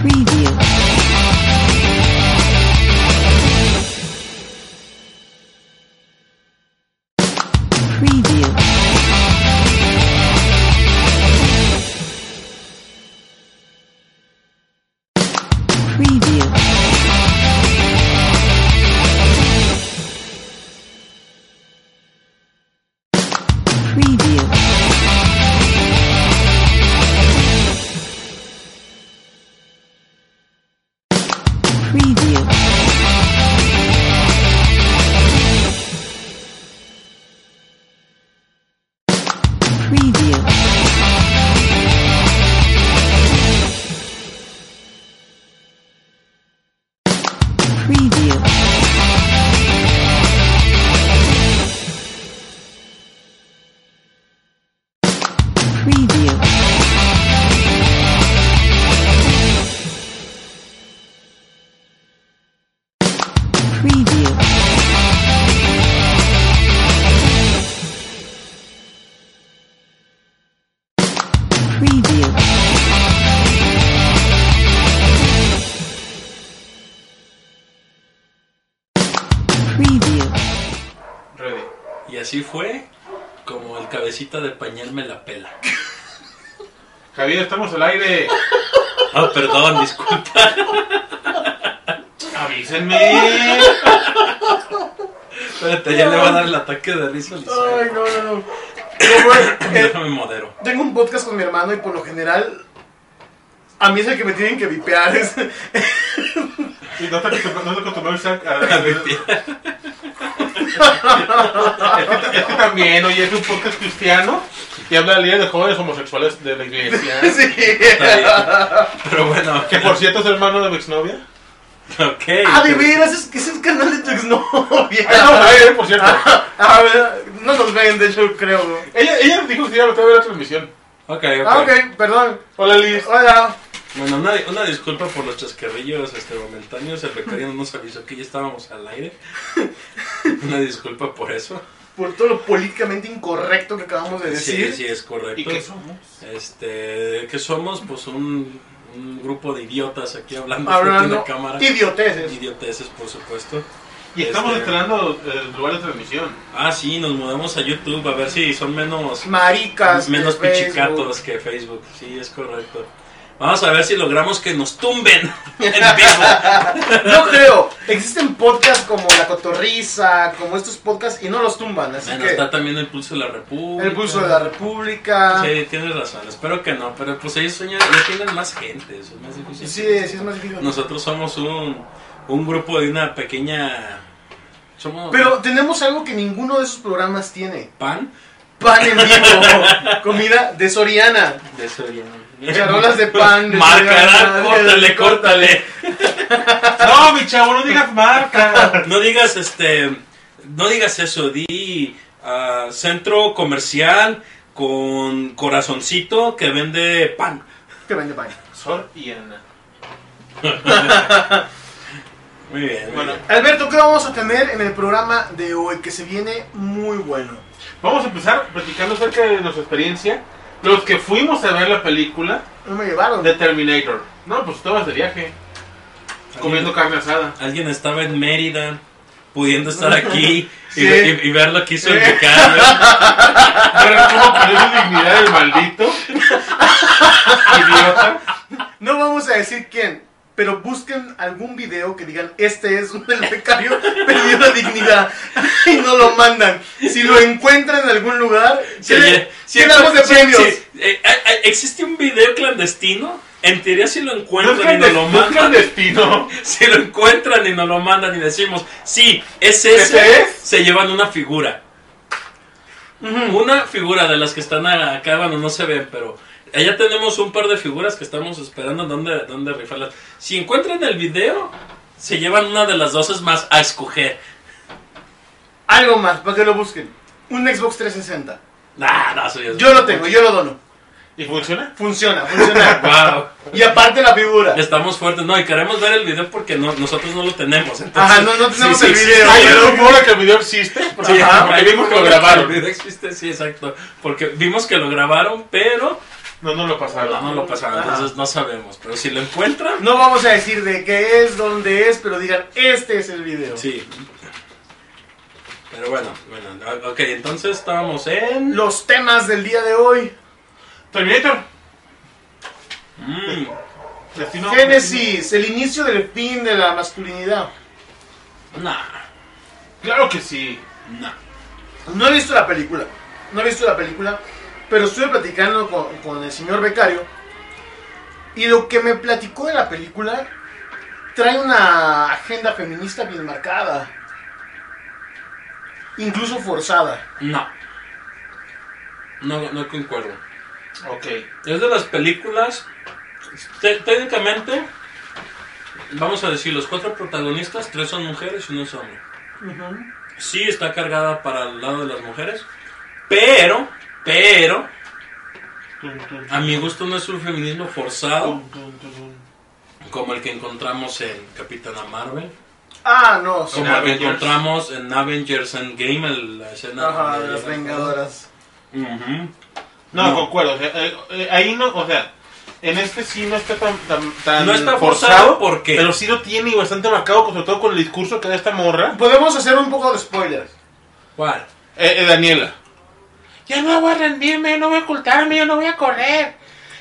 Preview. Pañal me la pela. Javier, estamos al aire. Ah, perdón, disculpa. Avísenme. Espérate, ya le va a dar el ataque de risa. Ay, no, no, no. Güey, eh, Déjame modero. tengo un podcast con mi hermano y por lo general a mí es el que me tienen que vipear. Es, Y no te acostumbró no acostumbró Isaac a- A ver. Es que también, oye, es un podcast cristiano y habla del día de jóvenes homosexuales de la iglesia. sí. Pero bueno, Que por cierto es hermano de mi exnovia. ok. Ah, de veras, es que es el canal de tu exnovia. Ay, no, a ver, por cierto. Ah, ¿verdad? no nos ven, de hecho, creo. ¿no? Ella, ella dijo que iba a ver la transmisión. Ok, Ah, ok. ok, perdón. Hola Liz. Hola. Bueno, una, una disculpa por los chascarrillos este, momentáneos. El becario no nos avisó que ya estábamos al aire. Una disculpa por eso. Por todo lo políticamente incorrecto que acabamos de Sí, decir. sí, es correcto. ¿Y qué somos? Este, ¿qué somos? Pues un, un grupo de idiotas aquí hablando, Hablando frente a una cámara. idioteces. Idioteces, por supuesto. Y estamos Este- estrenando el lugar de transmisión. Ah, sí, nos mudamos a YouTube a ver si son menos, Maricas. menos Facebook. pichicatos que Facebook. Sí, es correcto. Vamos a ver si logramos que nos tumben en vivo. No creo. Existen podcasts como La Cotorriza, como estos podcasts, y no los tumban. Así Bueno, que. está también el pulso de la República. El pulso de la República. Sí, tienes razón. Espero que no, pero pues ellos sueñan, ya tienen más gente, eso es más difícil. Sí, sí, es más difícil. Nosotros somos un, un grupo de una pequeña... Somos Pero tenemos algo que ninguno de esos programas tiene. pan Pan en vivo. comida de Soriana. de Soriana. Charolas de pan. de Marcará, córtale, córtale. No, mi chavo, no digas marca. No digas este, no digas eso, di ah, centro comercial con corazoncito que vende pan. Que vende pan. Sor y Ana. Muy bien. muy Bueno, bien. Alberto, ¿qué vamos a tener en el programa de hoy? Que se viene muy bueno. vamos a empezar platicando acerca de nuestra experiencia. Los que fuimos a ver la película No me llevaron. de Terminator. No, pues estabas de viaje. Comiendo carne asada. Alguien estaba en Mérida pudiendo estar aquí y, Sí. y- y ver lo que hizo el becario. Pero cómo perdió dignidad el maldito. Idiota. No vamos a decir quién, pero busquen algún video que digan, este es un del becario, perdió la dignidad, y no lo mandan. Si lo encuentran en algún lugar, Sí, ¿qué, damos de sí, premios? sí. Eh, eh, eh, ¿Existe un video clandestino? En teoría si lo No encuentran y lo no es mandan. clandestino. Si lo encuentran y nos lo mandan y decimos, sí, es ese, ¿Ese es? se llevan una figura. Una figura de las que están acá, bueno, no se ven, pero allá tenemos un par de figuras que estamos esperando dónde, dónde rifarlas. Si encuentran el video, se llevan una de las dos es más a escoger. Algo más, para que lo busquen. Un Xbox 360. Nah, no, es- Yo lo tengo, yo lo dono. ¿Y funciona? Funciona, funciona. Wow. y aparte la figura. Estamos fuertes. No, y queremos ver el video porque no, nosotros no lo tenemos. entonces- Ajá, no, no tenemos Sí, el sí, video. sí, Hay rumor que el video existe. Porque, Ajá, porque vimos que lo grabaron. El video existe, sí, exacto. Porque vimos que lo grabaron, pero No, no lo pasaron. no, no lo pasaron. Ajá. Entonces no sabemos. Pero si lo encuentran, No vamos a decir de qué es, dónde es, pero digan, este es el video. sí. Pero bueno, bueno, ok, entonces estábamos en... Los temas del día de hoy. Terminator. Mm, Destino. Génesis, el inicio del fin de la masculinidad. nah, Claro que sí. nah. No he visto la película. No he visto la película. Pero estuve platicando con, con el señor becario. Y lo que me platicó de la película trae una agenda feminista bien marcada. Incluso forzada. No. No, no concuerdo. Ok. Es de las películas. te- técnicamente, vamos a decir, los cuatro protagonistas, tres son mujeres y uno es hombre. Sí está cargada para el lado de las mujeres, pero, pero, a mi gusto no es un feminismo forzado como el que encontramos en Capitana Marvel, Ah, no, sí. como el que encontramos en Avengers Endgame, el- la escena Ajá, de las vengadoras. No, No. concuerdo. o sea, eh, eh, ahí no, o sea, en este sí no está tan, tan, tan No está forzado, ¿por qué? Pero sí lo tiene y bastante marcado, sobre todo con el discurso que da esta morra. Podemos hacer un poco de spoilers. ¿Cuál? Eh, eh, Daniela. Ya no voy a rendirme, no voy a ocultarme, yo no voy a correr.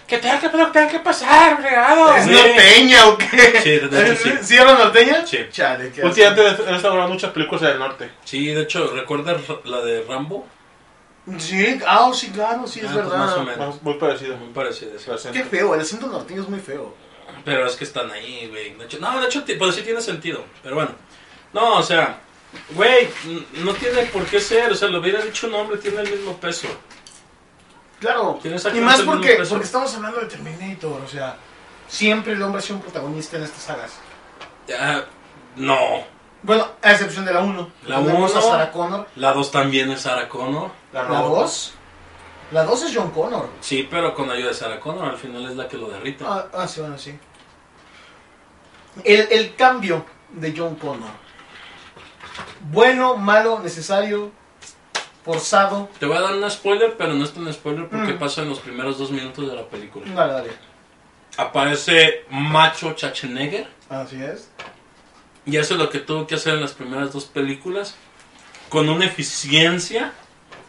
Que tenga que, tenga que pasar, fregado. ¿Es Sí. norteña o qué? Sí, de hecho, sí. ¿Sí era norteña? Sí. Chale, qué. Últimamente han estado grabando muchas películas del norte. Sí, de hecho, ¿recuerdas la de Rambo? Sí, ah, sí, claro, sí, es Ah, pues verdad. más o menos. Muy parecido. Muy parecido, sí. Qué feo, el acento norteño es muy feo. Pero es que están ahí, güey. No, de hecho, pues sí tiene sentido. Pero bueno. No, o sea, güey, no tiene por qué ser. O sea, lo hubiera dicho un hombre, tiene el mismo peso. Claro, Tiene y más porque, porque estamos hablando de Terminator, o sea, siempre el hombre ha sido un protagonista en estas sagas. Ah, no. Bueno, a excepción de la 1. La Tenemos a uno. Sarah Connor. La 2 también es Sarah Connor. La robot. 2. La 2 es John Connor. Sí, pero con ayuda de Sarah Connor. Al final es la que lo derrita. Ah, ah, sí, bueno, sí. El, el cambio de John Connor. Bueno, malo, necesario, forzado. Te voy a dar un spoiler, pero no es tan spoiler porque Mm. pasa en los primeros dos minutos de la película. Dale, dale. Aparece Macho Schwarzenegger. Así es. Y eso es lo que tuvo que hacer en las primeras dos películas. Con una eficiencia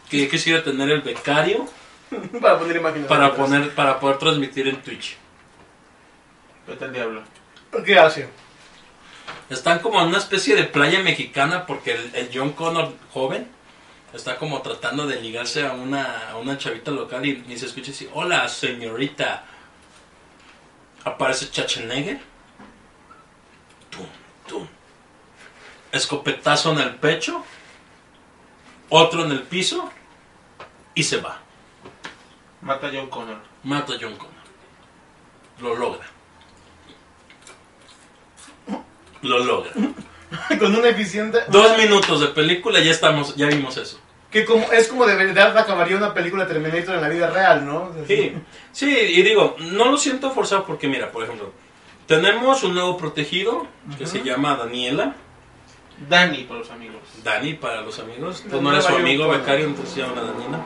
que yo quisiera tener el becario para poner imágenes. para, poner, para poder transmitir en Twitch. Vete al diablo. ¿Qué hace? Están como en una especie de playa mexicana porque el, el John Connor joven está como tratando de ligarse a una, a una chavita local y, y se escucha así, hola señorita. Aparece Schwarzenegger. Tum, tum. Escopetazo en el pecho. Otro en el piso. Y se va. Mata a John Connor. Mata a John Connor. Lo logra. Lo logra. Con una eficiente. Dos minutos de película ya estamos, ya vimos eso. Que como, es como de verdad acabaría una película Terminator en la vida real, ¿no? Sí, sí, y digo, no lo siento forzado porque mira, por ejemplo, tenemos un nuevo protegido que se llama Daniela, Dani para los amigos. Dani para los amigos, tú no eres su amigo becario, entonces se llama Daniela.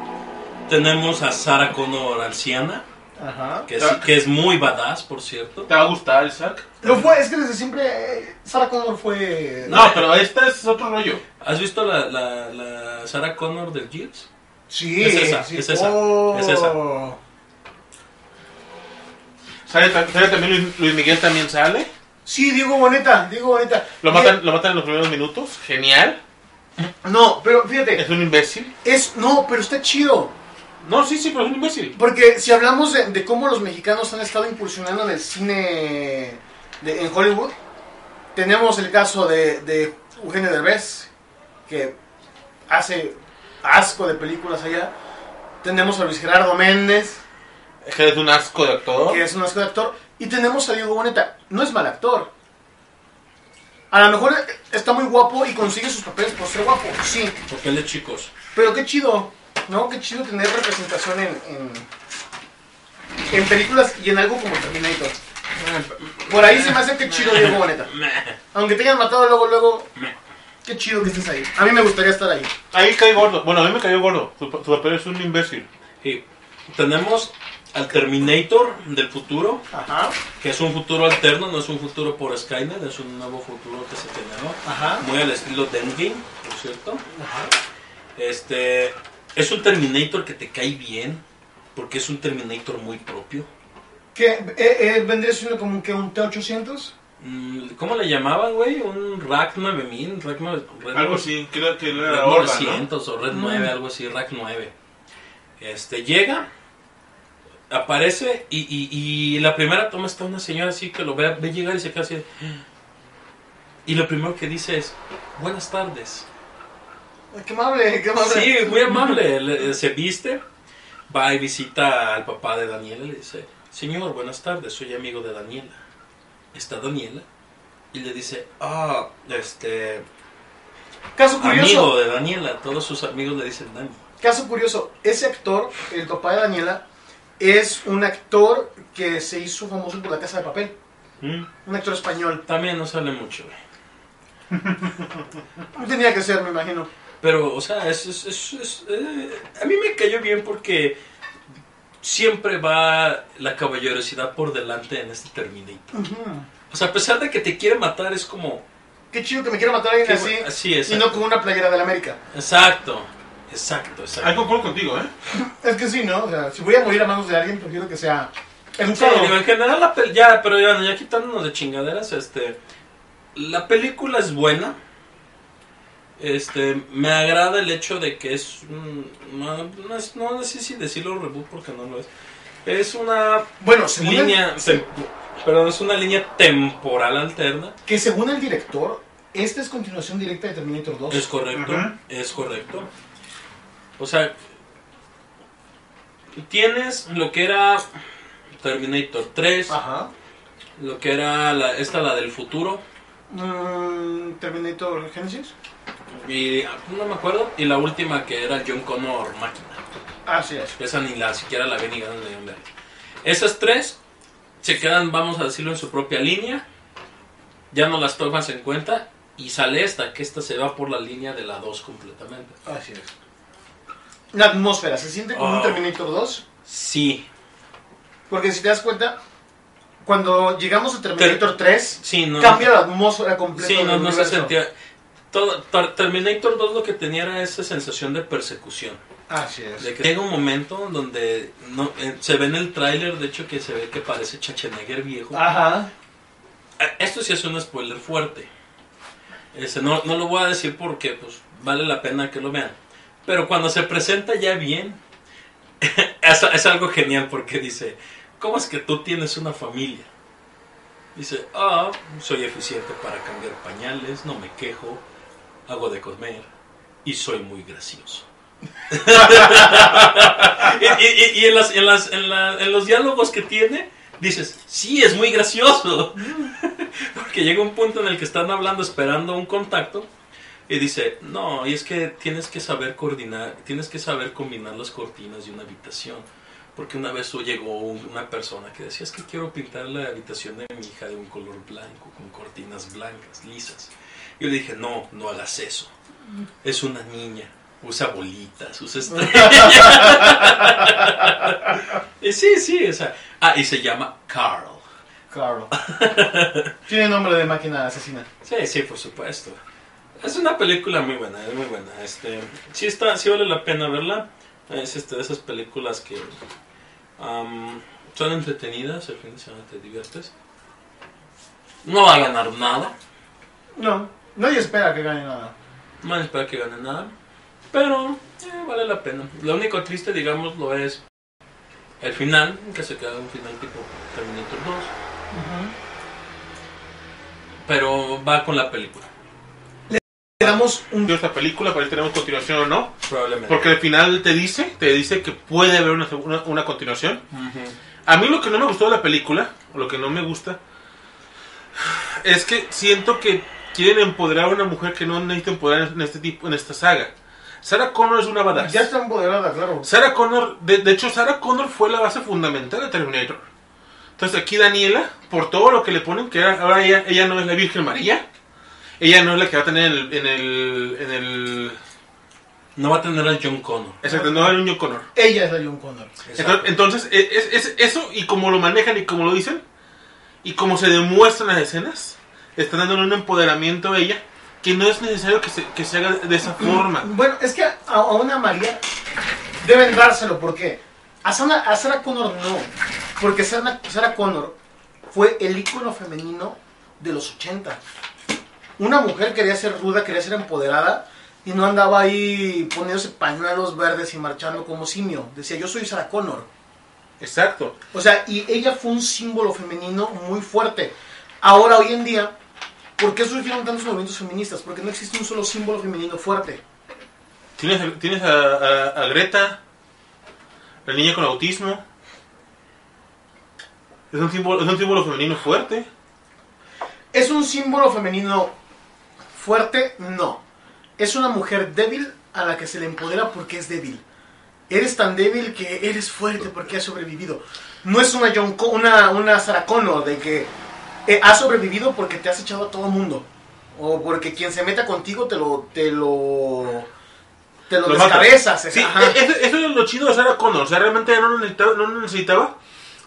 Tenemos a Sarah Connor anciana, Ajá. que, es muy badass, por cierto. ¿Te va a gustar, Isaac? Lo fue, es que desde siempre eh, Sarah Connor fue. No, pero esta es otro rollo. ¿Has visto la, la, la Sarah Connor del Gears? Sí, Es esa, sí. es esa, Oh. es esa. ¿Sale, sale también Luis, Luis Miguel también sale? Sí, Diego Boneta, Diego Boneta. Lo matan, lo matan en los primeros minutos. Genial. No, pero fíjate, Es un imbécil. es. No, pero está chido. No, sí, sí, pero es un imbécil. Porque si hablamos de, de cómo los mexicanos han estado incursionando en el cine de- en Hollywood, tenemos el caso de, de Eugenio Derbez, que hace asco de películas allá. Tenemos a Luis Gerardo Méndez, que es un asco de actor. que es un asco de actor. Y tenemos a Diego Boneta. No es mal actor. A lo mejor está muy guapo y consigue sus papeles por ser guapo, sí. Papeles chicos. Pero qué chido, ¿no? Qué chido tener representación en, en, en películas y en algo como Terminator. Por ahí se me hace que chido Diego Boneta. Aunque te hayan matado luego, luego, qué chido que estés ahí. A mí me gustaría estar ahí. Ahí cae gordo. Bueno, a mí me cayó gordo. Su, su papel es un imbécil. Y tenemos al Terminator del futuro, Ajá, que es un futuro alterno, no es un futuro por Skynet, es un nuevo futuro que se generó. ajá, Muy al estilo de Endgame, por cierto. ajá. Este es un Terminator que te cae bien, porque es un Terminator muy propio. ¿Qué? Eh, eh, ¿Vendría siendo como que un T-800? Mm, ¿Cómo le llamaban, güey? Un Rack 9000, Rack 9, Red Algo así, creo que no Red era Orban, ¿no? 900 o Red Mm. 9, algo así, Rack 9. Este, llega, aparece y, y, y la primera toma está una señora así que lo ve, ve llegar y se queda así. Y lo primero que dice es, buenas tardes. Qué amable, qué amable. Sí, muy amable. Le- se viste, va y visita al papá de Daniela y le dice, señor, buenas tardes, soy amigo de Daniela. ¿Está Daniela? Y le dice, ah, este, Caso curioso, amigo de Daniela. Todos sus amigos le dicen Dani. caso curioso, ese actor, el papá de Daniela, es un actor que se hizo famoso por la casa de papel. Mm, Un actor español. También no sale mucho, güey. Tenía que ser, me imagino. Pero, o sea, es, es- es- es, eh, a mí me cayó bien porque siempre va la caballerosidad por delante en este Terminator. O sea, a pesar de que te quiere matar, es como... Qué chido que me quiera matar alguien así. bu- sí, y no con una playera de la América. Exacto, exacto, exacto. Ahí concuerdo contigo, ¿eh? Es que sí, ¿no? O sea, si voy a morir a manos de alguien, prefiero que sea Sí, educado. digo, en general la pel- ya, pero ya, ya quitándonos de chingaderas, este, la película es buena. Este, me agrada el hecho de que es, no, no, es- no sé si decirlo reboot porque no lo es. Es una bueno, según línea, tem- perdón, es una línea temporal alterna. que según el director, esta es continuación directa de Terminator 2. Es correcto, es correcto. O sea, tienes lo que era Terminator 3, Ajá. lo que era la, esta la del futuro. Mm, Terminator Genesis. Y no me acuerdo. Y la última que era John Connor máquina. Así es. Esa ni la siquiera la ven ni ganas de ver. Esas tres se quedan, vamos a decirlo, en su propia línea. Ya no las tomas en cuenta. Y sale esta, que esta se va por la línea de la 2 completamente. Así es. La atmósfera, ¿se siente como un Oh. Terminator 2? Sí, Porque si te das cuenta, cuando llegamos a Terminator 3, sí, no. cambia la atmósfera completa. Sí, no, no se sentía. Todo, Terminator 2 lo que tenía era esa sensación de persecución. Así es. De que llega un momento donde no, eh, se ve en el tráiler, de hecho, que se ve que parece Schwarzenegger viejo. Ajá. Eh, Esto sí es un spoiler fuerte. Ese, no, no lo voy a decir porque pues, vale la pena que lo vean. Pero cuando se presenta ya bien, es, es algo genial porque dice, ¿cómo es que tú tienes una familia? Dice, ah, soy eficiente para cambiar pañales, no me quejo, hago de comer y soy muy gracioso. y y- y- en, las- en las- en la- en los diálogos que tiene, dices, sí, es muy gracioso. Porque llega un punto en el que están hablando esperando un contacto y dice, no, y es que tienes que saber coordinar, tienes que saber combinar las cortinas de una habitación. Porque una vez llegó un- una persona que decía, es que quiero pintar la habitación de mi hija de un color blanco, con cortinas blancas, lisas. Yo le dije, no, no hagas eso. Es una niña, usa bolitas, usa estrellas. sí, sí, o sea, ah, y se llama Carl. Claro. Tiene nombre de máquina asesina. Sí, sí, por supuesto. Es una película muy buena, es muy buena. Este, sí está, sí vale la pena verla. Es este, de esas películas que am, son entretenidas, el fin de semana te diviertes. No va a ganar nada, No, nadie espera que gane nada. no van a esperar que gane nada, pero eh, vale la pena. Lo único triste, digamos, lo es el final, que se queda un final tipo Terminator 2, pero va con la película. Le damos un... esta película para ver si tenemos continuación o no. Probablemente. Porque al final te dice, te dice que puede haber una, una, una continuación. A mí lo que no me gustó de la película, o lo que no me gusta, es que siento que quieren empoderar a una mujer que no necesita empoderar en este tipo, en esta saga. Sarah Connor es una badass. Ya está empoderada, claro. Sarah Connor, de, de hecho, Sarah Connor fue la base fundamental de Terminator. Entonces aquí Daniela, por todo lo que le ponen, que era- ahora ella, ella no es la Virgen María, ella no es la que va a tener en el, en el, en el No va a tener a John Connor. exacto, no va a haber un John Connor. Ella es la John Connor. Entonces, entonces, e- es, es- eso y como lo manejan y como lo dicen y como se demuestran las escenas, están dando un empoderamiento a ella que no es necesario que se, que se haga de esa forma. Bueno, es que a, a una María deben dárselo, ¿por qué? A Sarah, a Sarah Connor no, porque Sarah, Sarah Connor fue el ícono femenino de los 80. Una mujer quería ser ruda, quería ser empoderada y no andaba ahí poniéndose pañuelos verdes y marchando como simio. Decía, yo soy Sarah Connor. Exacto. O sea, y ella fue un símbolo femenino muy fuerte. Ahora, hoy en día, ¿por qué surgieron tantos movimientos feministas? Porque no existe un solo símbolo femenino fuerte. Tienes, tienes a, a- a Greta, la niña con autismo. Es un símbolo, es un símbolo femenino fuerte. ¿Es un símbolo femenino fuerte? No. Es una mujer débil a la que se le empodera porque es débil. Eres tan débil que eres fuerte porque has sobrevivido. No es una, John Co- una, una Sarah Connor de que eh, has sobrevivido porque te has echado a todo mundo. O porque quien se meta contigo te lo... Te lo te lo, descabezas. Sí, e- eso, eso es lo chido de Sarah Connor. O sea, realmente ella no lo necesitaba, no lo necesitaba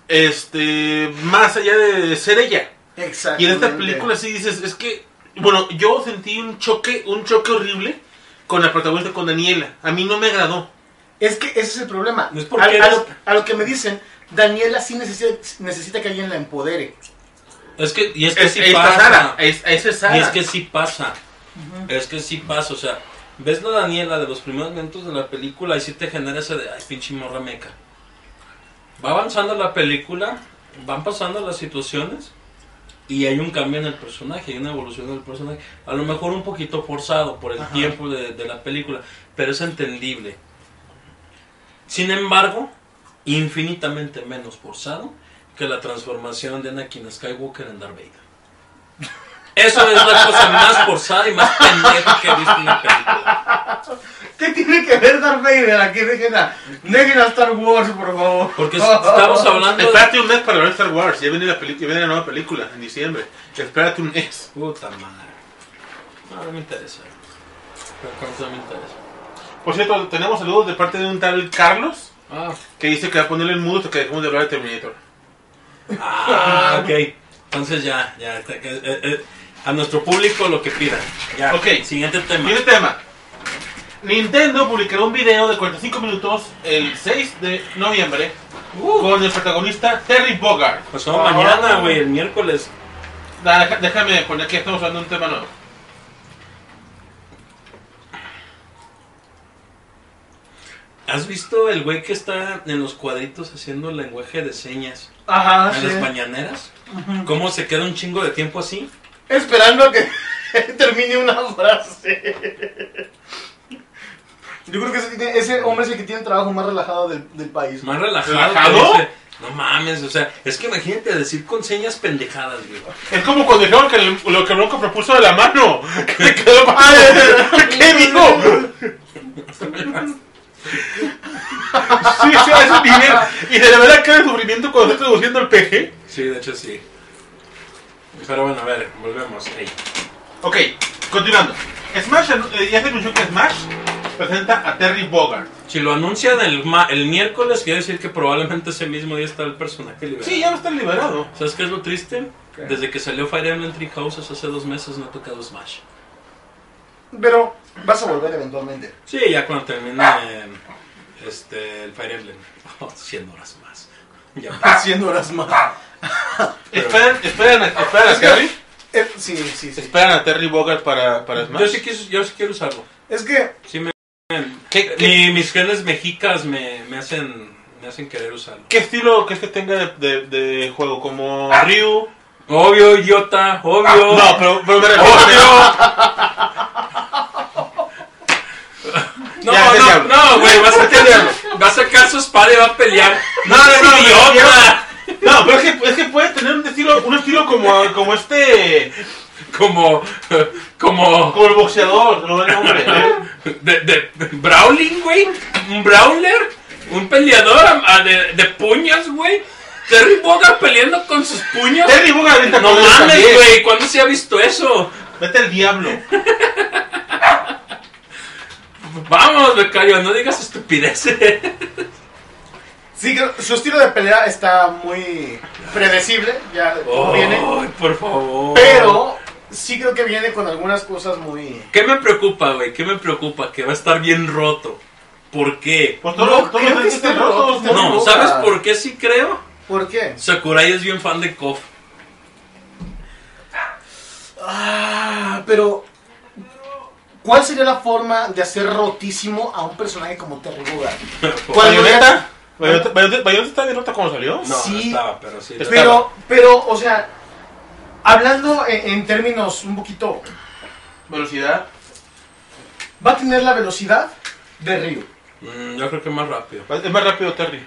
este, más allá de ser ella. Y en esta película sí dices, es que, bueno, yo sentí un choque, un choque horrible con la protagonista, con Daniela. A mí no me agradó. Es que ese es el problema. Es porque a, a eres- lo, a lo que me dicen, Daniela sí necesita, necesita que alguien la empodere. Es que, y es que Es, sí pasa. Sara, es, es Sara. Y es que sí pasa. Es que sí pasa. O sea, ves la Daniela de los primeros momentos de la película y sí te genera ese de, ay, pinche morra meca. Va avanzando la película, van pasando las situaciones y hay un cambio en el personaje, hay una evolución del personaje. A lo mejor un poquito forzado por el Ajá. tiempo de, de la película, pero es entendible. Sin embargo, infinitamente menos forzado que la transformación de Anakin Skywalker en Darth Vader. Eso es la cosa más forzada y más pendeja que he visto en una película. ¿Qué tiene que ver Darth Vader? Aquí dejen a, dejen a Star Wars, por favor. Porque estamos hablando de... Espérate un mes para ver Star Wars. Ya viene la, peli- ya viene la nueva película en diciembre. Espérate un mes. Puta madre. No, no me interesa. Pero no me interesa. Por cierto, tenemos saludos de parte de un tal Carlos Ah, que dice que va a ponerle el mudo hasta que dejemos de hablar de Terminator. Ah ok. Entonces ya, ya. está, eh, eh, a nuestro público lo que pidan. Ya. Ok. Siguiente tema. Siguiente tema. Nintendo publicará un video de 45 minutos el 6 de noviembre con el protagonista Terry Bogard. Pues no, mañana, güey, el miércoles. Da, déjame poner aquí, estamos hablando de un tema nuevo. ¿Has visto el güey que está en los cuadritos haciendo lenguaje de señas Ajá, en sí. las mañaneras? ¿Cómo se queda un chingo de tiempo así? Esperando a que termine una frase. Yo creo que ese, hombre es el que tiene el trabajo más relajado del, del país. Más relajado. ¿Relajado? que dice, no mames, o sea, es que imagínate decir con señas pendejadas, güey. Es como cuando dijeron que el- lo que Bronco propuso de la mano. Que me quedó ¿Qué dijo? Sí, sí, a ese nivel. Y de verdad que el sufrimiento cuando estoy traduciendo el PG. Sí, de hecho sí. Pero bueno, a ver, volvemos. Ey. Ok, continuando. Smash, eh, ya se anunció que Smash presenta a Terry Bogard. Si lo anuncian el, ma- el miércoles, quiere decir que probablemente ese mismo día está el personaje liberado. Sí, ya va a estar liberado. ¿Sabes qué es lo triste? ¿Qué? Desde que salió Fire Emblem Three Houses hace dos meses no he tocado Smash. Pero vas a volver eventualmente. Sí, ya cuando termine eh, este, el Fire Emblem. Oh, 100 horas más. Ya va. Haciendo horas más. Esperan, esperan, a, esperan a Terry. Eh, sí, sí, sí. Esperan a Terry Bogard para, para Smash. Yo sí, quiero, yo sí quiero usarlo. Es que Sí me, ¿Qué, qué, mi- mis genes mexicas me, me hacen me hacen querer usarlo. qué estilo crees que tenga de, de, de juego? ¿Como Ryu? Obvio, idiota, obvio. No, pero, pero me refiero obvio. No, güey, va a sacar, va a sacar su espada y va a pelear. No, no, no, ¡Es no, idiota! No, pero es que, es que puede tener un estilo, un estilo como, como este, Como, como, como el boxeador, no el nombre. ¿eh? de, de, Brawling, güey. Un Brawler. Un peleador a- de, de puños, güey. Terry Bogard peleando con sus puños. Terry Bogard ahorita No mames, güey. ¿Cuándo se ha visto eso? Vete al diablo. Vamos, becario, no digas estupideces. Sí, creo- su estilo de pelea está muy predecible, ya de cómo viene. Ay, por favor. Pero sí creo que viene con algunas cosas muy... ¿Qué me preocupa, güey? ¿Qué me preocupa? Que va a estar bien roto. ¿Por qué? Pues No, creo que esté roto, esté ¿no? Roto. ¿sabes por qué sí creo? ¿Por qué? Sakurai es bien fan de KOF. Ah, pero... ¿Cuál sería la forma de hacer rotísimo a un personaje como Terry Bogard? Cuando ¿Bayonetta? ¿Bayonetta Bayonetta- Bayonetta está bien rota cuando salió? No, Sí. no estaba, pero sí. Pero, pero, o sea, hablando en, en términos un poquito... Velocidad. Va a tener la velocidad de Ryu. Mm, yo creo que más rápido. Es más rápido Terry.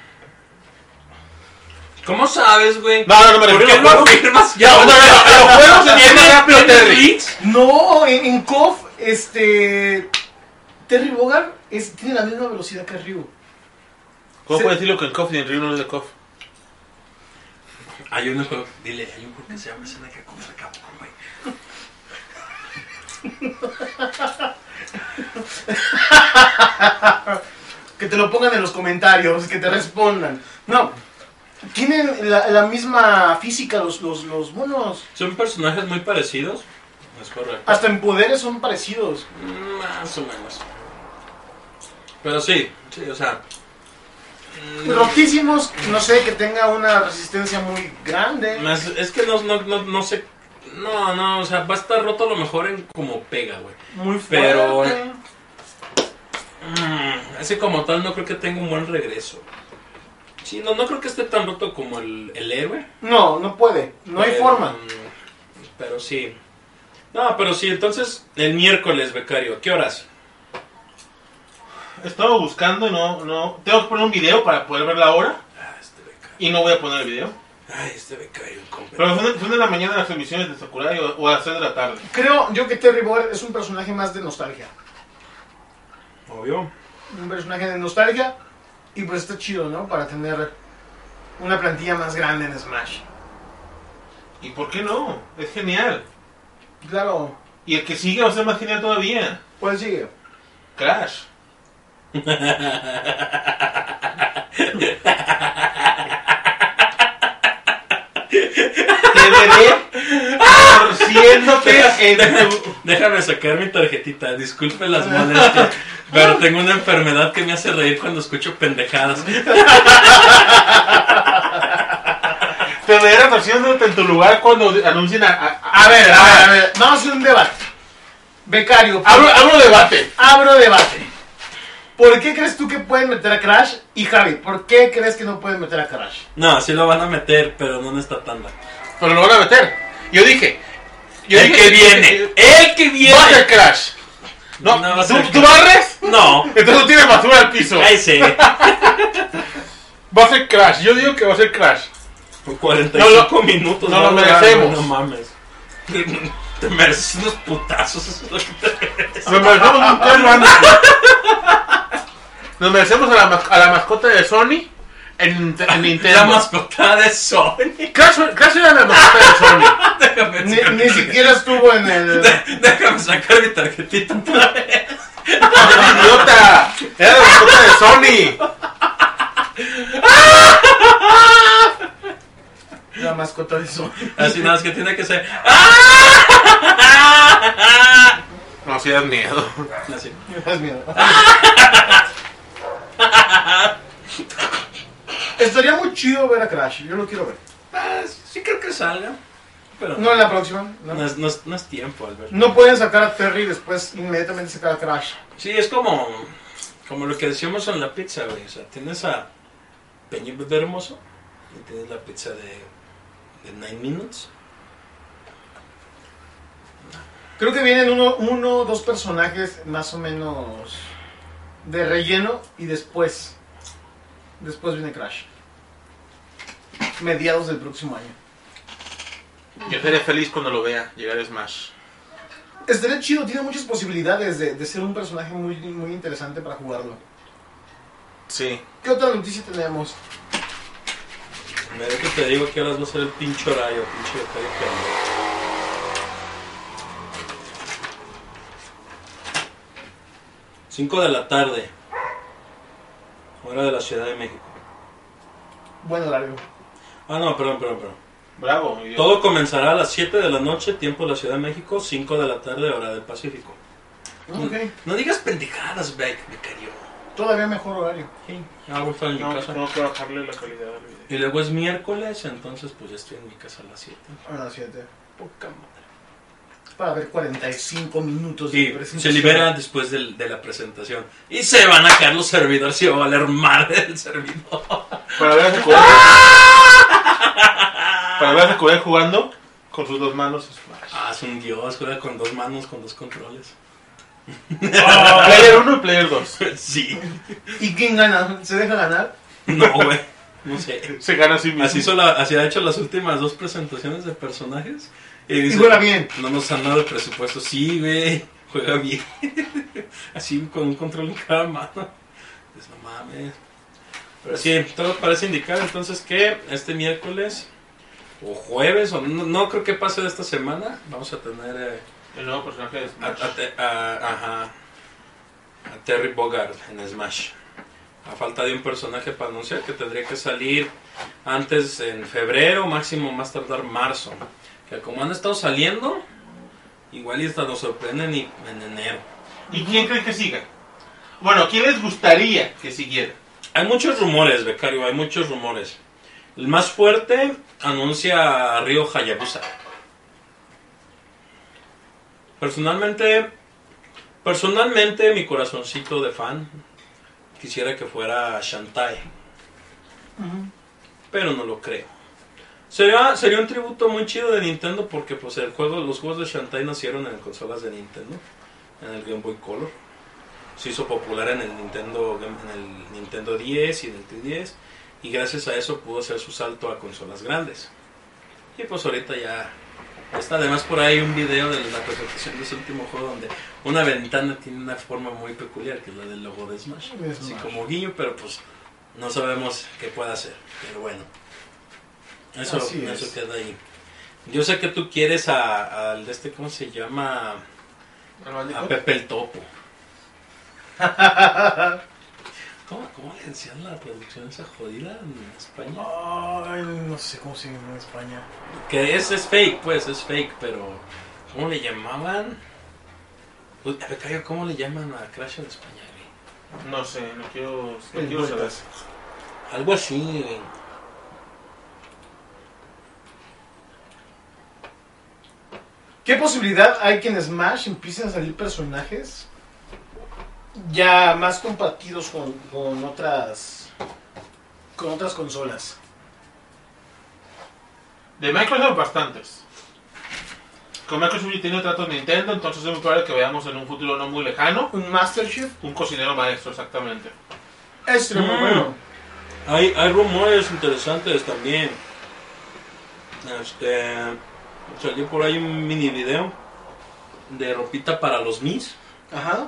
¿Cómo sabes, güey? No, no, no, me ¿Por refiero qué a lo afirmas ya? No, no, no, es. No, en, en KOF, este... Terry Bogard es, tiene la misma velocidad que Ryu. ¿Cómo Sí. puedes decirlo que en KOF y en Ryu no es de KOF? Hay un juego, dile, hay un juego que se llama Escena que como se acabó, güey. Que te lo pongan en los comentarios, que te respondan. No, tienen la, la misma física los, los, los monos. Son personajes muy parecidos. Es correcto. Hasta en poderes son parecidos. Más o menos. Pero sí, sí, o sea. mm, Rotísimos, no sé, que tenga una resistencia muy grande. más- es que no, no, no, no sé. No, no, o sea, va a estar roto a lo mejor en como pega, güey. Muy Pero- fuerte. Mm, así como tal, no creo que tenga un buen regreso. Sí, no, no creo que esté tan roto como el, el héroe. No, no puede. No hay Pero, forma. mm, Pero sí. No, pero sí, entonces el miércoles, becario, ¿qué horas? Estaba buscando y no, no. Tengo que poner un video para poder ver la hora. Ah, este becario. Y no voy a poner el video. Ay, este becario, incompetente. Pero son de, son de la mañana las emisiones de Sakurai o, o a las 6 de la tarde. Creo yo que Terry Bogard es un personaje más de nostalgia. Obvio. Un personaje de nostalgia. Y pues está chido, ¿no? Para tener una plantilla más grande en Smash. ¿Y por qué no? Es genial. Claro. Y el que sigue va a ser más genial todavía. ¿Cuál sigue? Crash. Te veré torciéndote en tu... Déjame sacar mi tarjetita, disculpe las molestias, pero tengo una enfermedad que me hace reír cuando escucho pendejadas. Te veré torciéndote en tu lugar cuando anuncien a... a- A ver, a ver, a ver. Vamos a hacer un debate. Becario, Abro, abro debate. abro debate. ¿Por qué crees tú que pueden meter a Crash? Y Javi, ¿por qué crees que no pueden meter a Crash? No, sí lo van a meter, pero no en esta tanda. Pero lo van a meter. Yo dije... Yo El dije que viene, el que viene. Va a ser Crash. No, No va a ¿tú, ser ¿tú Crash. barres? No, Entonces no tienes basura al piso. cállese. Va a ser Crash. Yo digo que va a ser Crash. 45 minutos. no lo merecemos. No mames. Te mereces unos putazos. eso es lo que te mereces. Nos merecemos un Bandicoot. Nos merecemos a la, a la mascota de Sony en, en Nintendo. La mascota de Sony. Crash, Crash era la mascota de Sony. Déjame Ni, sacar- ni siquiera estuvo en el... Déjame sacar mi tarjetita otra vez. ¡Idiota! Era la mascota de Sony. La mascota de Sony. Así nada, es que tiene que ser. No, si das miedo. Así. Me das miedo. Estaría muy chido ver a Crash. Yo lo quiero ver. Ah, sí creo que salga. Pero No en la próxima. No, no es, no es- no es tiempo, Alberto. No pueden sacar a Terry y después inmediatamente sacar a Crash. Sí, es como, como lo que decíamos en la pizza, güey. O sea, tienes a Peña de Hermoso y tienes la pizza de, de Nine Minutes. Creo que vienen uno, uno dos personajes más o menos de relleno y después. Después viene Crash. Mediados del próximo año. Yo seré feliz cuando lo vea llegar a Smash. Estaría chido, tiene muchas posibilidades de, de ser un personaje muy, muy interesante para jugarlo. Sí. ¿Qué otra noticia tenemos? Me que te digo que horas va a ser el pinche horario, pinche horario que ando. Cinco de la tarde. Hora de la Ciudad de México. Buen horario. Ah, no, perdón, perdón, perdón. Bravo. y- Todo comenzará a las 7 de la noche, tiempo de la Ciudad de México, 5 de la tarde, hora del Pacífico. Ok. No digas pendejadas, Beck, me cayó. Todavía mejor horario. Sí, hago estar en mi No, casa. tengo que bajarle la calidad al video. Y luego es miércoles, entonces pues ya estoy en mi casa a las 7. A las 7. Poca madre. Para ver 45 minutos de Sí, presentación. se libera después del- de la presentación. Y se van a caer los servidores y va a valer madre el servidor. Para ver a Jacob. Para ver a Jacob jugando con sus dos manos. Ah, es un dios, juega con dos manos, con dos controles. Player 1 y Player 2. sí. ¿Y quién gana? ¿Se deja ganar? No, güey. No sé. Se gana así mismo. Así, así ha hecho las últimas dos presentaciones de personajes. Y, juega bien. No nos han dado el presupuesto. Sí, güey. Juega bien. Así con un control en cada mano. Pues no mames. Pero sí, todo parece indicar entonces que este miércoles o jueves, o no, no creo que pase de esta semana, vamos a tener eh, El nuevo personaje de a, Smash. a Te- a- ajá, a Terry Bogard en Smash. A falta de un personaje para anunciar que tendría que salir antes en febrero, máximo más tardar marzo. Que como han estado saliendo, igual y hasta nos sorprenden y- en enero. ¿Y quién cree que siga? Bueno, ¿quién les gustaría que siguiera? Hay muchos rumores, Becario, hay muchos rumores. El más fuerte anuncia a Ryo Hayabusa. Personalmente, personalmente mi corazoncito de fan quisiera que fuera Shantae, pero no lo creo. Sería, sería un tributo muy chido de Nintendo porque pues el juego, los juegos de Shantae nacieron en consolas de Nintendo, en el Game Boy Color se hizo popular en el Nintendo en el Nintendo 10 y en el 3DS y gracias a eso pudo hacer su salto a consolas grandes. Y pues ahorita ya está además por ahí un video de la presentación de ese último juego donde una ventana tiene una forma muy peculiar que es la del logo de Smash, De así como guiño, pero pues no sabemos qué puede hacer, pero bueno. Eso, Así eso es. queda ahí. Yo sé que tú quieres a- al de este, ¿cómo se llama? ¿Al A? Pepe el Topo. ¿Cómo, ¿Cómo le decían la traducción esa jodida en España? Ay, no sé cómo se llama en España. Que es, es fake, pues, es fake, pero ¿cómo le llamaban? Uy, a ver, Cayo, ¿cómo le llaman a Crash en España? güey? No sé, no quiero, no quiero saber. Algo así, güey. ¿Qué posibilidad hay que en Smash empiecen a salir personajes ya más compartidos con, con otras con otras consolas? De Microsoft bastantes. Con Microsoft ya tiene tratos Nintendo, entonces es muy probable que veamos en un futuro no muy lejano Un Master Chief un cocinero maestro, exactamente. es muy Mm. bueno. Hay, hay rumores interesantes también. Este, salió por ahí un mini video de ropita para los Mis. Ajá.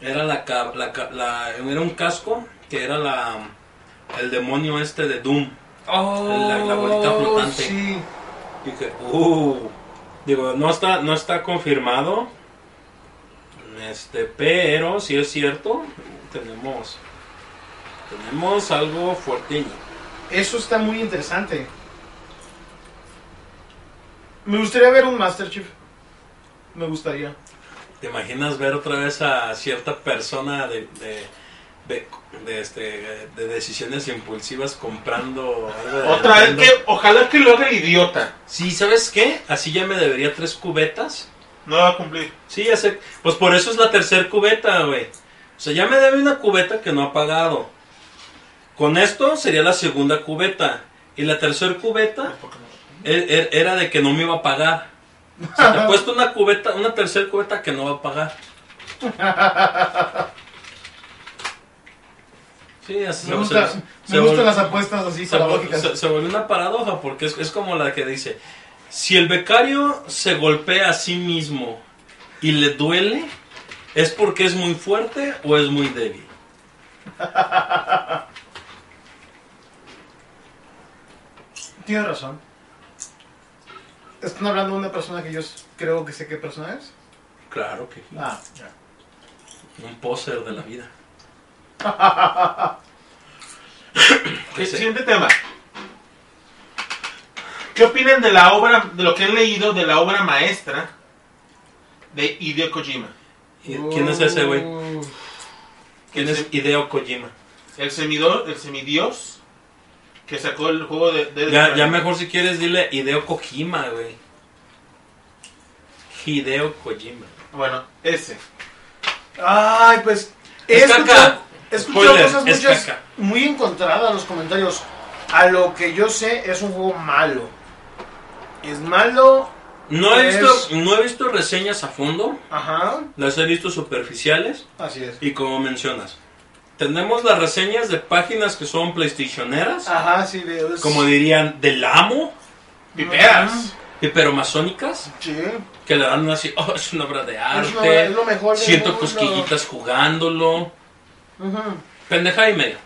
Era la, la, la- era un casco que era la el demonio este de Doom. La- la bolita flotante. Sí. Dije, uh, digo, no está, no está confirmado. Este, pero si es cierto, tenemos tenemos algo fuerte. Eso está muy interesante. Me gustaría ver un Master Chief. Me gustaría. ¿Te imaginas ver otra vez a cierta persona de, de, de, de, este, de decisiones impulsivas comprando algo de Otra vez que, ojalá que lo haga el idiota. Sí, ¿sabes qué? Así ya me debería tres cubetas. No va a cumplir. Sí, ya sé. Pues por eso es la tercer cubeta, güey. O sea, ya me debe una cubeta que no ha pagado. Con esto sería la segunda cubeta. Y la tercer cubeta e- e- era de que no me iba a pagar. O sea, te he puesto una cubeta, una tercer cubeta que no va a pagar. Sí, así Me, se- gusta- se- me se gustan las apuestas así se, se- se volvió una paradoja porque es, es como la que dice, si el becario se golpea a sí mismo y le duele, ¿es porque es muy fuerte o es muy débil? Tienes razón. ¿Están hablando de una persona que yo creo que sé qué persona es? Claro que sí. Ah, ya. Un póster de la vida. Ok, Siguiente tema. ¿Qué opinan de la obra, de lo que han leído de la obra maestra de Hideo Kojima? ¿Y ¿Quién es ese güey? Uh, ¿Quién es Hideo Kojima? El semidor, el semidios que sacó el juego de... de- Ya, ya mejor si quieres dile Hideo Kojima, güey. Hideo Kojima. Bueno, ese. Ay, pues. He Es escuchado, he escuchado Spoiler, cosas es muchas caca. muy encontradas en los comentarios. A lo que yo sé, es un juego malo. Es malo. No he, Es- visto, no he visto reseñas a fondo, Ajá. las he visto superficiales Así es. y como mencionas, tenemos las reseñas de páginas que son playstationeras, Ajá, sí, de. es- como dirían del amo, Pipeas. hiperomasónicas, Sí. que le dan así, oh, es una obra de Es, arte, lo, es lo mejor siento mundo. cosquillitas jugándolo, Ujú. pendeja y media.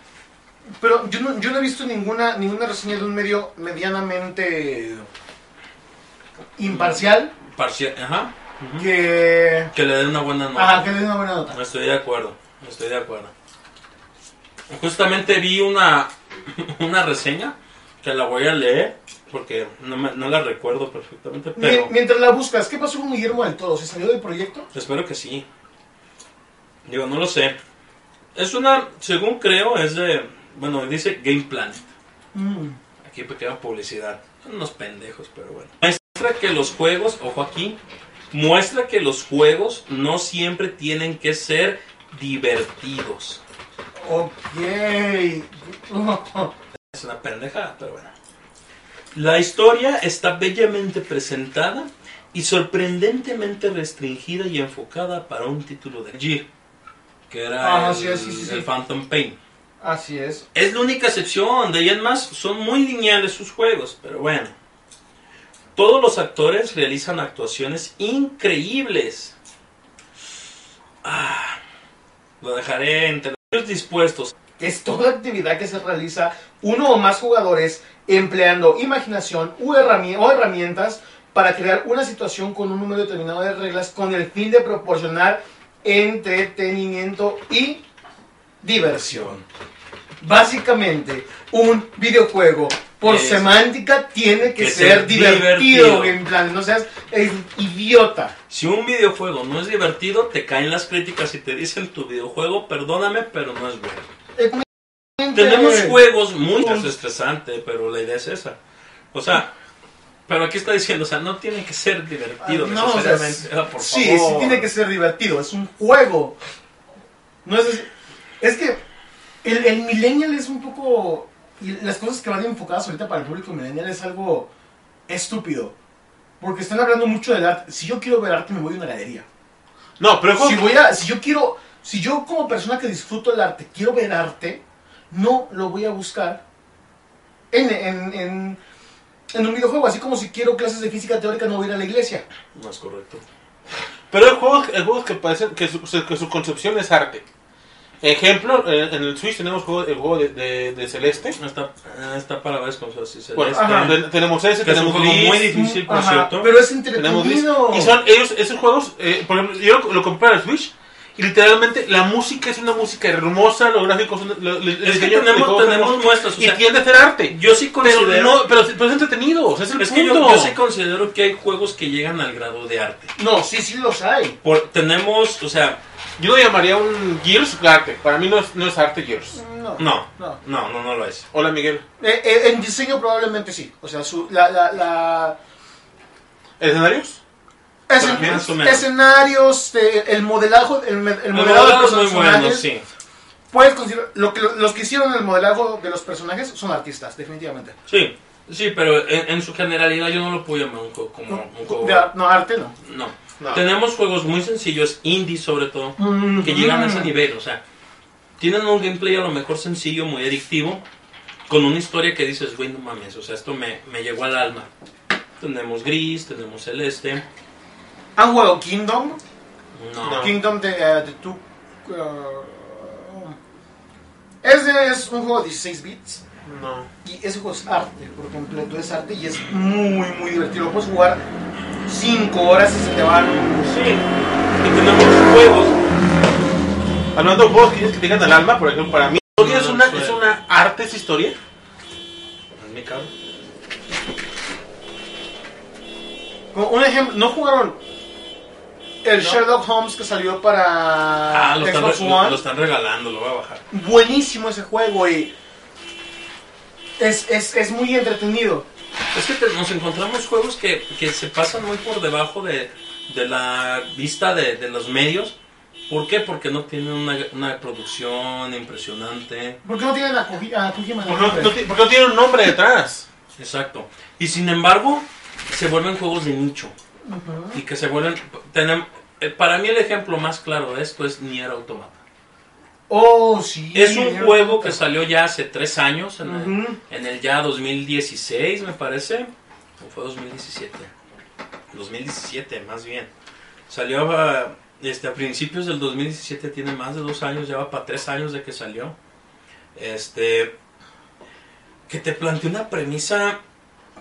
Pero yo no, yo no he visto ninguna, ninguna reseña de un medio medianamente imparcial Parcial, ajá, que. que le den una buena nota. Ajá, que le dé una buena nota. Estoy de acuerdo, estoy de acuerdo. Justamente vi una, una reseña que la voy a leer porque no, me- no la recuerdo perfectamente, pero Mi- Mientras la buscas, ¿qué pasó con Guillermo del Todo? ¿Se salió del proyecto? espero que sí. Digo, no lo sé. Es una, según creo, es de, bueno, dice Game Planet. Mm. Aquí pequeña publicidad. Son unos pendejos, pero bueno. Muestra que los juegos, ojo aquí, muestra que los juegos no siempre tienen que ser divertidos. Ok. Es una pendejada, pero bueno. La historia está bellamente presentada y sorprendentemente restringida y enfocada para un título de Gear, que era Ah, el, sí, sí, sí, sí. el Phantom Pain. Así es. Es la única excepción, de ahí en más son muy lineales sus juegos, pero bueno. Todos los actores realizan actuaciones increíbles. Ah, lo dejaré entre dispuestos Es toda actividad que se realiza uno o más jugadores empleando imaginación o herramientas para crear una situación con un número determinado de reglas con el fin de proporcionar entretenimiento y diversión. Básicamente, un videojuego por Es- semántica tiene que, que ser, divertido, divertido. en plan, no seas eh, idiota. Si un videojuego no es divertido, te caen las críticas y te dicen tu videojuego, perdóname, pero no es bueno. Tenemos juegos muy es estresante, pero la idea es esa. O sea, pero aquí está diciendo, o sea, no tiene que ser divertido Ah, no, o sea, necesariamente. Ah, por sí, favor. sí tiene que ser divertido, es un juego. No es, es que el, el millennial es un poco... Y las cosas que van enfocadas ahorita para el público millennial es algo estúpido. Porque están hablando mucho del arte. Si yo quiero ver arte, me voy a una galería. No, pero Si, voy a, si yo quiero... Si yo como persona que disfruto el arte, quiero ver arte, no lo voy a buscar en, en, en, en un videojuego. Así como si quiero clases de física teórica, no voy a ir a la iglesia. No es correcto. Pero el juego, el juego que parecen que su, que su concepción es arte. Ejemplo, eh, en el Switch tenemos juego- el juego de, de- de Celeste. Está, eh, está para ver con su así Bueno, celeste. Tenemos ese, Que es un tenemos juego Gris, muy difícil, por Ajá, cierto. Pero es entretenido. Y son ellos, esos juegos, eh, por ejemplo, yo lo, lo compré para el Switch y literalmente la música es una música hermosa, los gráficos son... lo- el Es que tenemos, tenemos muestras. O y tiende a ser arte. yo sí Pero, considero. no, pero, pero es entretenido, o sea, es el es que yo, punto. yo sí considero que hay juegos que llegan al grado de arte. No, sí, sí los hay. Por, tenemos, o sea, Yo lo llamaría un Gears arte. Para mí no es, no es arte Gears. No. no, No. no, no, no lo es. Hola Miguel. Eh, eh, en diseño probablemente sí. O sea, su, la, la, la- ¿Escenarios? escen- escenarios, eh, el modelaje, el, el El modelado de los es muy personajes. bueno, sí. Puedes considerar, lo que, los que hicieron el modelaje de los personajes son artistas, definitivamente. Sí, sí, pero en, en su generalidad yo no lo puedo llamar un juego como un. De ar- no, arte no. No. No. Tenemos juegos muy sencillos, indie sobre todo, Mm, que llegan a ese nivel, o sea, tienen un gameplay a lo mejor sencillo, muy adictivo, con una historia que dices, güey, no mames, o sea, esto me, me llegó al alma. Tenemos Gris, tenemos Celeste. ¿Han jugado Kingdom? No. No. Kingdom de, eh, de tu... uh, es, de- es un juego de 16 bits. No. Y ese juego es arte, por completo es arte y es muy, muy divertido. Lo puedes jugar 5 horas y se te van. Sí. Y tenemos juegos. Hablando de juegos que tienes que te llegan al alma, por ejemplo, para mí, No, es una, es una arte esa historia. Es mi cabrón. Como un ejemplo, ¿no jugaron el Sherlock Holmes que salió para Ah, lo están, lo- One? lo están regalando, lo voy a bajar. Buenísimo ese juego y es, es, es muy entretenido. Es que te- nos encontramos juegos que, que se pasan muy por debajo de, de la vista de, de los medios. ¿Por qué? Porque no tienen una, una producción impresionante. ¿Por qué no tienen a, a Porque no, nombre? no ti- porque no tiene un nombre detrás. Exacto. Y sin embargo, se vuelven juegos de nicho. Y que se vuelven... tenem- eh, para mí el ejemplo más claro de esto es Nier Automata. Oh, sí. Es un juego que salió ya hace tres años, en, el, en el ya 2016 me parece, o fue 2017, 2017 más bien. Salió a, este, a principios del 2017, tiene más de dos años, ya va para tres años de que salió. Este, que te planteó una premisa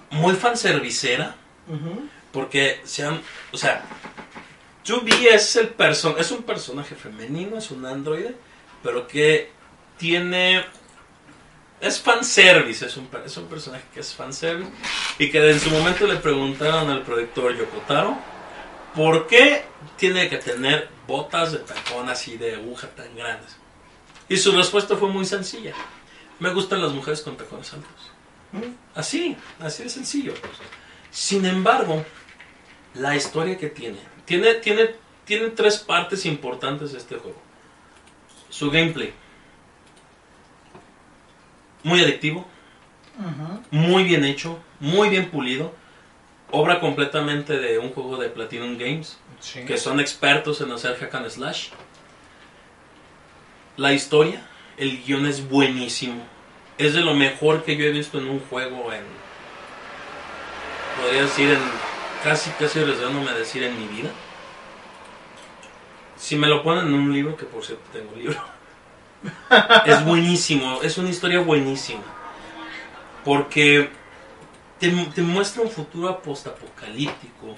muy fanservicera, Ujú. porque sean, o sea, 2B es el person es un personaje femenino, es un androide, pero que tiene es fanservice, es un, es un personaje que es fanservice y que en su momento le preguntaron al productor Yokotaro por qué tiene que tener botas de tacón así de aguja tan grandes. Y su respuesta fue muy sencilla. Me gustan las mujeres con tacones altos. Así, así de sencillo. Sin embargo, la historia que tiene, tiene, tiene, tiene tres partes importantes de este juego. Su gameplay, muy adictivo, muy bien hecho, muy bien pulido, obra completamente de un juego de Platinum Games, Sí. que son expertos en hacer hack and slash. La historia, el guion es buenísimo. Es de lo mejor que yo he visto en un juego en... Podría decir en... Casi, casi arriesgándome a decir en mi vida. Si me lo ponen en un libro, que por cierto tengo libro. es buenísimo, es una historia buenísima. Porque te, te muestra un futuro postapocalíptico.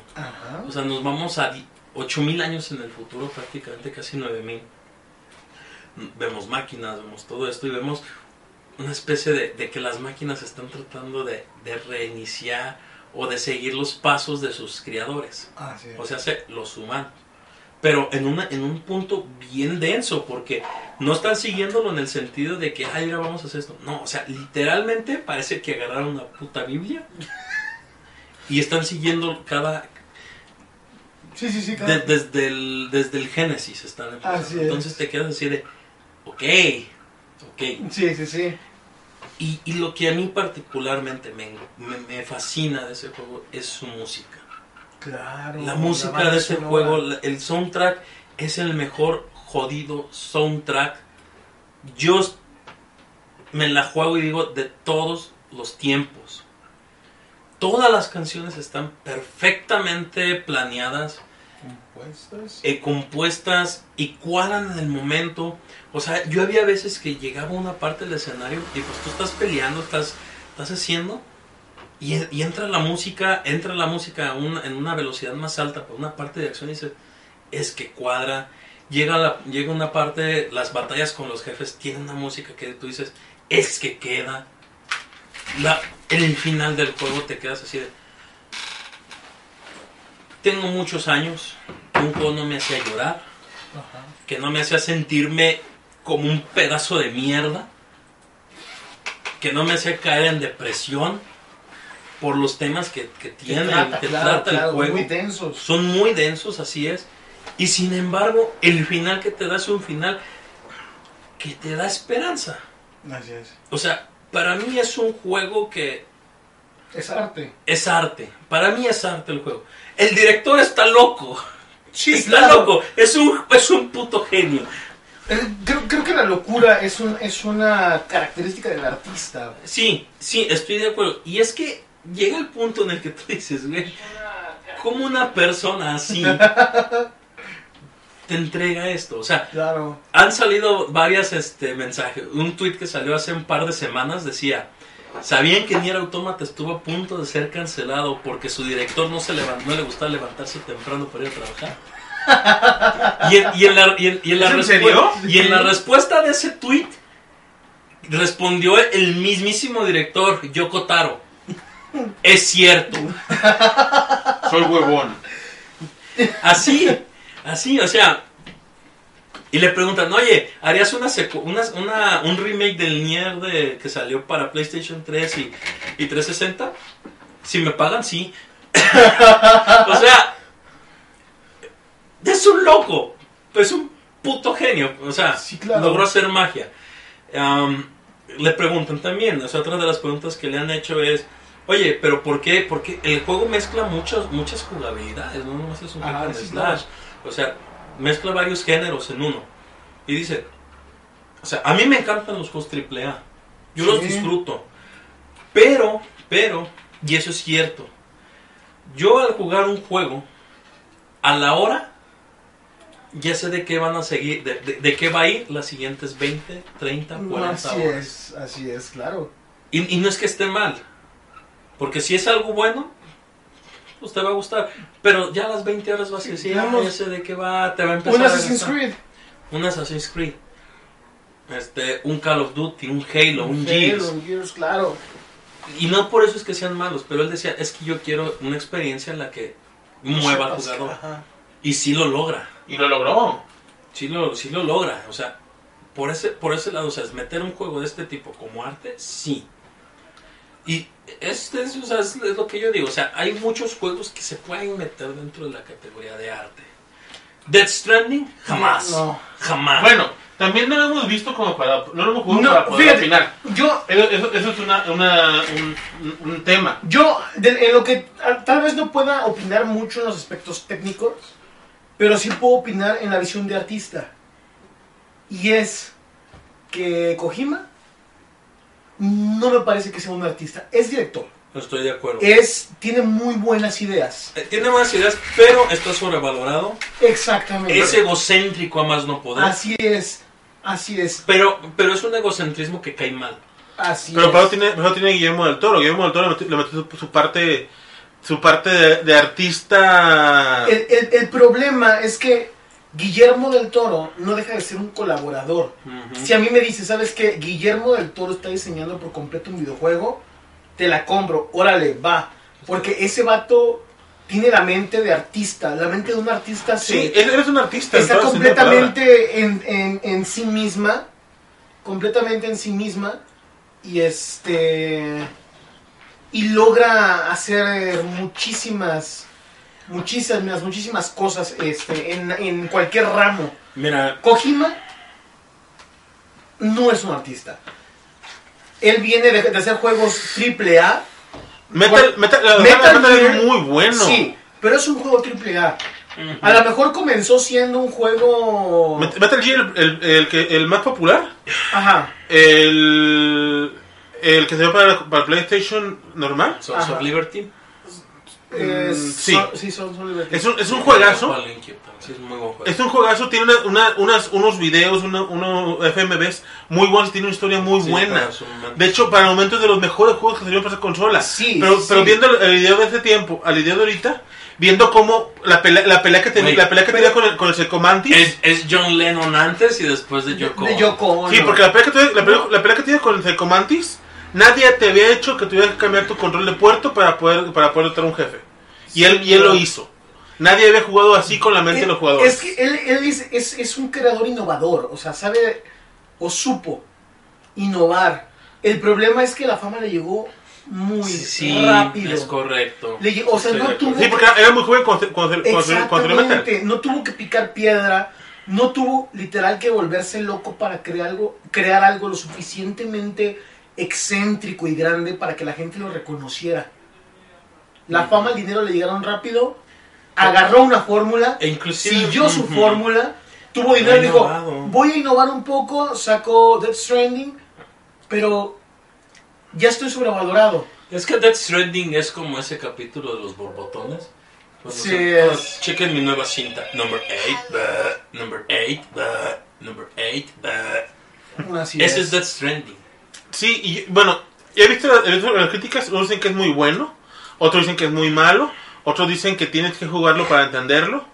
O sea, nos vamos a di- 8000 años en el futuro, prácticamente casi 9000. Vemos máquinas, vemos todo esto y vemos una especie de, de que las máquinas están tratando de, de reiniciar o de seguir los pasos de sus criadores. O sea, se- los humanos. Pero en, una, en un punto bien denso, porque no están siguiéndolo en el sentido de que, ay, ahora vamos a hacer esto. No, o sea, literalmente parece que agarraron una puta Biblia y están siguiendo cada, sí, sí, sí, de- desde, el, desde el Génesis están. Así es. Entonces te quedas así de, ok, ok. Sí, sí, sí. Y, y lo que a mí particularmente me, me, me fascina de ese juego es su música. Claro. La música de ese sonora. juego, el soundtrack es el mejor jodido soundtrack. Yo me la juego y digo de todos los tiempos. Todas las canciones están perfectamente planeadas, Compuestas. eh, compuestas y cuadran en el momento. O sea, yo había veces que llegaba a una parte del escenario y pues tú estás peleando, estás, estás haciendo y, y entra la música, entra la música una- en una velocidad más alta por una parte de acción y dices, es que cuadra. Llega, la, llega una parte, las batallas con los jefes tienen una música que tú dices, es que queda. La, en el final del juego te quedas así de... Tengo muchos años que un juego no me hacía llorar, Ajá. que no me hacía sentirme como un pedazo de mierda, que no me hacía caer en depresión por los temas que, que tiene, trata, que claro, trata claro, el juego. Muy tensos. Son muy densos, así es. Y sin embargo, el final que te da es un final que te da esperanza. Así es. O sea, para mí es un juego que Es arte. es arte. Para mí es arte el juego. El director está loco. Sí, está loco. Es un, es un puto genio. Eh, Creo, creo que la locura es, un, es una característica del artista. Sí, sí, estoy de acuerdo. Y es que llega el punto en el que tú dices, güey, ¿cómo una persona así te entrega esto? O sea, Claro. han salido varias este, mensajes. Un tweet que salió hace un par de semanas decía, ¿sabían que Nier Automata estuvo a punto de ser cancelado porque su director no, se levan- no le gustaba levantarse temprano para ir a trabajar? Y en, y en la, y en- y en la ¿Es en respu- serio? y en la respuesta de ese tweet respondió el mismísimo director, Yoko Taro. Es cierto. Soy huevón. Así, así, o sea. Y le preguntan, oye, ¿harías una, una, una- un remake del Nier de, que salió para PlayStation 3 y, y 360? Si me pagan, sí. o sea, es un loco, es un puto genio. O sea, Sí, claro. logró hacer magia. Le preguntan también, o sea, otra de las preguntas que le han hecho es, oye, pero ¿por qué? Porque el juego mezcla muchos, muchas jugabilidades, no nomás es un sí, slash. O sea, mezcla varios géneros en uno. Y dice, o sea, a mí me encantan los juegos AAA. Yo los disfruto. Pero, pero, y eso es cierto, yo al jugar un juego, a la hora, ya sé de qué van a seguir, de, de- de qué va a ir las siguientes 20, 30, 40 así horas. es, así es, claro. Y, y no es que esté mal. Porque si es algo bueno, pues te va a gustar. Pero ya a las 20 horas vas a decir, ah, ya sé de qué va, te va a empezar Un a Assassin's. Creed. Un Assassin's Creed. Este, un Call of Duty, un Halo, un Halo, Gears. un Gears, claro. Y no por eso es que sean malos, pero él decía, es que yo quiero una experiencia en la que mueva al jugador. ajá. Y sí lo logra. Y lo logró. Sí lo, sí lo logra. O sea, por ese, por ese lado, o sea, es meter un juego de este tipo como arte, sí. Y este es, o sea, es, es lo que yo digo. O sea, hay muchos juegos que se pueden meter dentro de la categoría de arte. Death Stranding, jamás. No. Jamás. Bueno, también no lo hemos visto como para. No lo hemos jugado No, para poder fíjate, opinar. yo, Eso, eso- eso es una, una- un, un- tema. yo, de- en lo que tal vez no pueda opinar mucho en los aspectos técnicos, pero sí puedo opinar en la visión de artista. Y es que Kojima no me parece que sea un artista, es director. Estoy de acuerdo. Es, tiene muy buenas ideas. Eh, Tiene buenas ideas, pero está sobrevalorado. Exactamente. Es egocéntrico a más no poder. Así es, así es, Pero, pero es un egocentrismo que cae mal. así Pero es. eso tiene, tiene Guillermo del Toro. Guillermo del Toro le metió, le metió su, su parte. Su parte de, de artista. El, el- el problema es que Guillermo del Toro no deja de ser un colaborador. Si a mí me dice, ¿sabes qué? Guillermo del Toro está diseñando por completo un videojuego, te la compro, órale, va. Porque ese vato tiene la mente de artista, la mente de un artista se, Sí, él eres un artista. está completamente en, en- en sí misma, completamente en sí misma, y este y logra hacer muchísimas, muchísimas, muchísimas cosas este, en, en cualquier ramo. Mira, Kojima no es un artista. Él viene de, de hacer juegos triple A. Metal, es muy bueno. Sí, pero es un juego triple A. A lo mejor comenzó siendo un juego... Met- Metal Gear, el, el, el que, el más popular, Ajá. el, el que se dio para, para PlayStation normal, Sons of Liberty. Es- Mm, sí. son- sí, son, son es un, es un juegazo. Sí, es muy buen juego. Es un juegazo, tiene una, una- unas, unos videos, una- unos FMVs muy buenos, tiene una historia muy Sí, buena. De hecho, para el momento es de los mejores juegos que salieron para esa consola. Sí, pero, sí. pero viendo el video de ese tiempo al video de ahorita, viendo cómo la pelea, la pelea que tenía, la pelea que tenía con el, con el Secomantis. Es, es John Lennon antes y después de Yoko. De Yoko Ono. Sí, porque la pelea que tenía, la pelea, la pelea que tenía con el Secomantis, nadie te había hecho que tuvieras que cambiar tu control de puerto para poder, para poder a un jefe. Y él, y él lo hizo. Nadie había jugado así con la mente de los jugadores. Es que él, él es, es- es un creador innovador, o sea, sabe o supo innovar. El problema es que la fama le llegó muy Sí, rápido. es correcto. Le o sea, Estoy no tuvo- Sí, porque era muy joven cuando, cuando, cuando, cuando, cuando salió Metal. Exactamente, no tuvo que picar piedra, no tuvo literal que volverse loco para crear algo, crear algo lo suficientemente excéntrico y grande para que la gente lo reconociera. La fama, el dinero le llegaron rápido, agarró una fórmula, E inclusive- siguió su Ujú. fórmula tuvo dinero y dijo, voy a innovar un poco, sacó Death Stranding, pero ya estoy sobrevalorado. Es que Death Stranding es como ese capítulo de los borbotones. Cuando Sí, se- es. "Ah, chequen mi nueva cinta. Number 8, number 8, number 8. Así Ese es. es Death Stranding. Sí, y bueno, he visto, he visto las críticas, unos dicen que es muy bueno, otros dicen que es muy malo, otros dicen que tienes que jugarlo para entenderlo.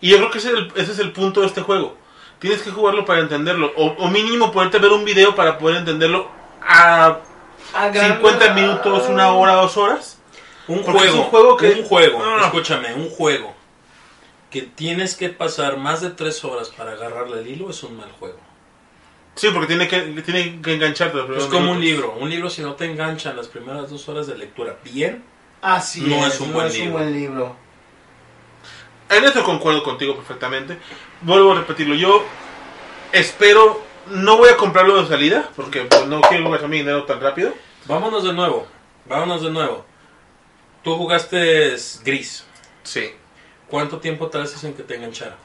Y yo creo que ese es el, ese es el punto de este juego. Tienes que jugarlo para entenderlo, o, o mínimo poderte ver un video para poder entenderlo a 50 minutos, una hora, dos horas. Un Porque juego, es un juego que- un juego, Ah. escúchame, un juego que tienes que pasar más de 3 horas para agarrarle el hilo es un mal juego. Sí, porque tiene que, tiene que engancharte. Es como un minutos. libro, un libro si no te engancha en las primeras dos horas de lectura bien, Así No es, es un no buen es un libro. buen libro. En esto concuerdo contigo perfectamente. Vuelvo a repetirlo. Yo espero. No voy a comprarlo de salida. Porque pues, no quiero gastar mi dinero tan rápido. vámonos de nuevo, vámonos de nuevo. Tú jugaste Gris, Sí. ¿cuánto tiempo tardaste en que te enganchara?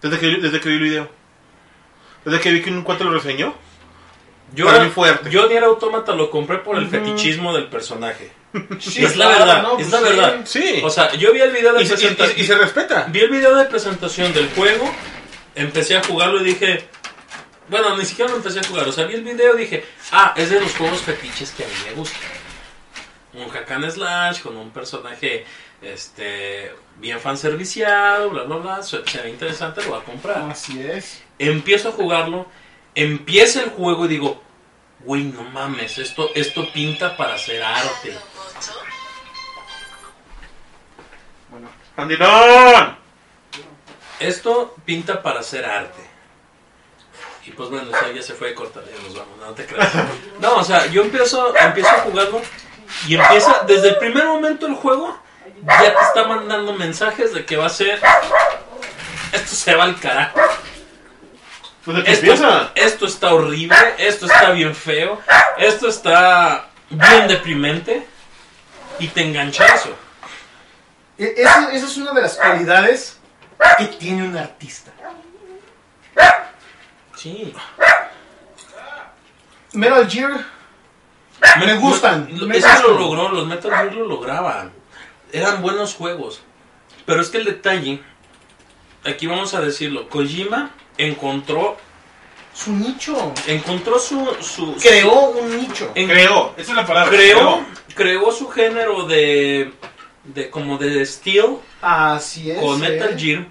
Desde que, desde que vi el video. Desde que vi que un cuate lo reseñó. Yo, Para mí fuerte. yo Nier Automata lo compré por el fetichismo del personaje. Sí, es la claro, verdad, ¿no? es Pues la sí. verdad. Sí. O sea, yo vi el video de y, se- y- presentación. y- y se respeta. Vi el video de presentación del juego, empecé a jugarlo y dije, bueno, ni siquiera lo empecé a jugar, o sea, vi el video y dije, ah, es de los juegos fetiches que a mí me gustan. Un hack and slash con un personaje este bien fanserviciado, bla bla bla, se, se ve interesante, lo voy a comprar. Así es. Empiezo a jugarlo, empieza el juego y digo, güey, no mames, esto, esto pinta para hacer arte. Bueno. Esto pinta para hacer arte. Y pues bueno, o sea, ya se fue de cortar, ya nos vamos, no te creas. No, o sea, yo empiezo, empiezo a jugarlo y empieza, desde el primer momento el juego, ya te está mandando mensajes de que va a ser... Esto se va al carajo. Que Esto, empieza. esto está horrible, esto está bien feo, esto está bien deprimente y te engancha eso. E- Esa, es una de las cualidades que tiene un artista. Sí. Metal Gear, Me gustan, Lo- me es que lo logró, los Metal Gear lo lograban. Eran buenos juegos. Pero es que el detalle, aquí vamos a decirlo, Kojima encontró, su nicho. encontró su, su Creó un nicho. en- Creó. Esa es la palabra. creó, creó su género de, de como de steel Así es. con ¿eh? Metal Gear.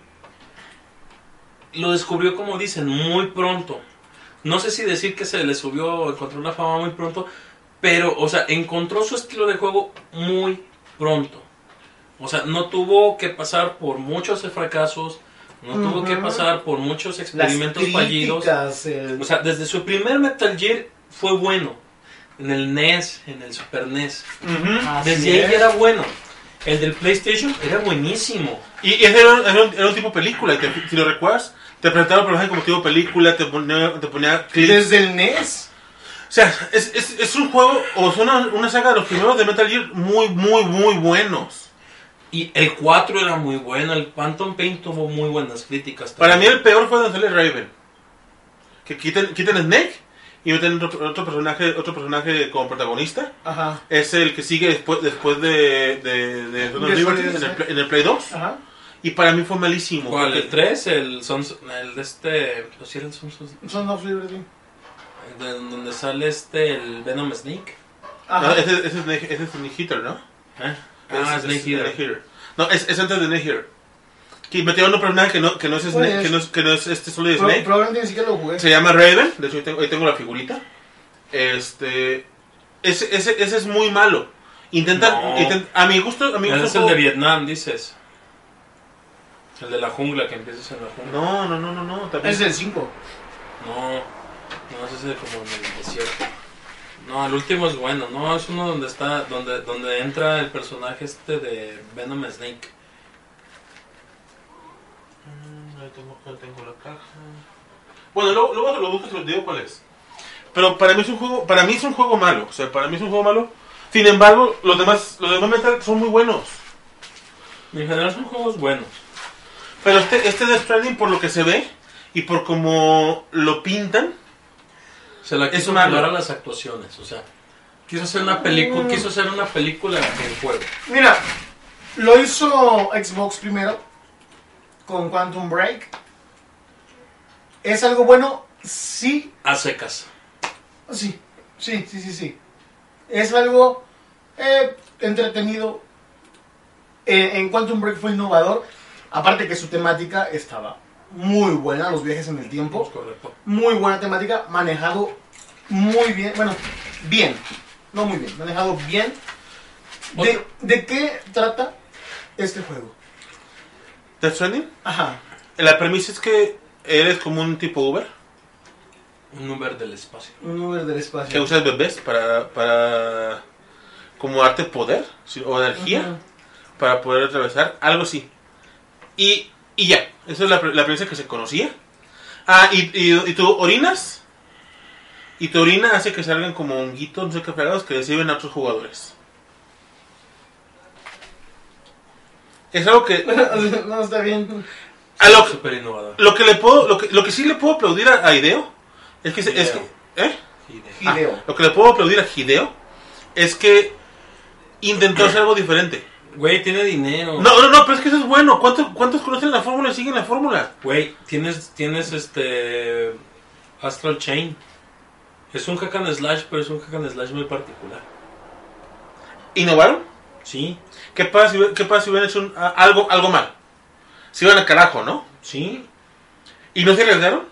Lo descubrió como dicen muy pronto. No sé si decir que se le subió, encontró la fama muy pronto, pero, o sea, encontró su estilo de juego muy pronto. O sea, no tuvo que pasar por muchos fracasos, no tuvo que pasar por muchos experimentos fallidos. el- O sea, desde su primer Metal Gear fue bueno. En el NES, en el Super NES. Desde ahí es. ya era bueno. El del PlayStation era buenísimo. Y y ese era, un- era un, era un tipo película. te- si lo recuerdas, te presentaba el personaje como tipo película, te ponía, te ponía clips. Desde el NES. O sea, es, es, es un juego, o es una, una saga de los primeros de Metal Gear muy, muy, muy buenos. Y el 4 era muy bueno. El Phantom Pain tuvo muy buenas críticas. Para mí también. el peor fue donde sale Raven. Que quiten, quiten a Snake y meten otro, otro personaje otro personaje como protagonista. Ajá. Es el que sigue después después de, de, de Son of De Liberty en el, en el Play 2. Ajá. Y para mí fue malísimo. ¿Cuál? porque- ¿El 3? El, Sons- el de este... ¿Lo sí era el Sons of- Son of Liberty. de- donde sale este, el Venom Snake. No, Ajá. ese, ese es Snake, ese es Snake Hitter, ¿no? ¿Eh? Ah, Es- es Eater. No, es, es antes de Snake Hitter. Que metieron un personaje que no, que no es Snake, Pues- que no es, que no es este Solid Pro- Snake. probablemente ni siquiera lo jugué. Se llama Raven, de hecho ahí tengo, ahí tengo la figurita. Este ese, ese, ese es muy malo. Intentan, No. intent- a mi gusto, a mi Ese gusto es el de Vietnam, dices. El de la jungla, que empiezas en la jungla. No, no, no, no, no, también. Es el 5. No, no, ese es el como en el desierto. No, el último es bueno, no, es uno donde está, donde, donde entra el personaje este de Venom Snake. Mm, ahí tengo, ahí tengo la caja. Bueno, luego, luego lo busco y te digo cuál es. Pero para mí es un juego, para mí es un juego malo, o sea, para mí es un juego malo. Sin embargo, los demás, los demás Metal son muy buenos. En general son juegos buenos. Pero este, este Death Stranding, por lo que se ve, y por como lo pintan, Se la Es quiso malo. a las actuaciones, o sea, quiso hacer una película, quiso hacer una película en juego. Mira, lo hizo Xbox primero con Quantum Break. ¿Es algo bueno? Sí, A secas. sí, sí, sí, sí, sí. Es algo eh, entretenido. Eh, en Quantum Break fue innovador. Aparte que su temática estaba muy buena, los viajes en el tiempo. Es correcto. Muy buena temática, manejado muy bien. Bueno, bien, no muy bien, manejado bien. ¿De, de qué trata este juego? Death Stranding, Ajá. la premisa es que eres como un tipo Uber, Un Uber del espacio. Un Uber del que espacio. usas bebés para, para como darte poder o energía para poder atravesar, algo así. Y, y ya, esa es la, pre- la premisa que se conocía. Ah, y, y, y tú orinas, y tu orina hace que salgan como honguitos, no sé qué fregados, que reciben a otros jugadores. Es algo que no, está bien. a lo, innovador. lo que le puedo lo que, lo que sí le puedo aplaudir a, a Hideo es que, se- es que Hideo. ¿eh? Hideo. Hideo. Ah, lo que le puedo aplaudir a Hideo es que intentó hacer algo diferente. Güey, tiene dinero. No, no, no, pero es que eso es bueno. ¿Cuántos, cuántos conocen la fórmula y siguen la fórmula? Güey, tienes, tienes este. Astral Chain. Es un hack and slash, pero es un hack and slash muy particular. ¿Innovaron? Sí, ¿Qué pasa si, qué pasa si hubieran hecho un- a- algo, algo mal? Si iban al carajo, ¿no? sí. ¿Y no se arriesgaron?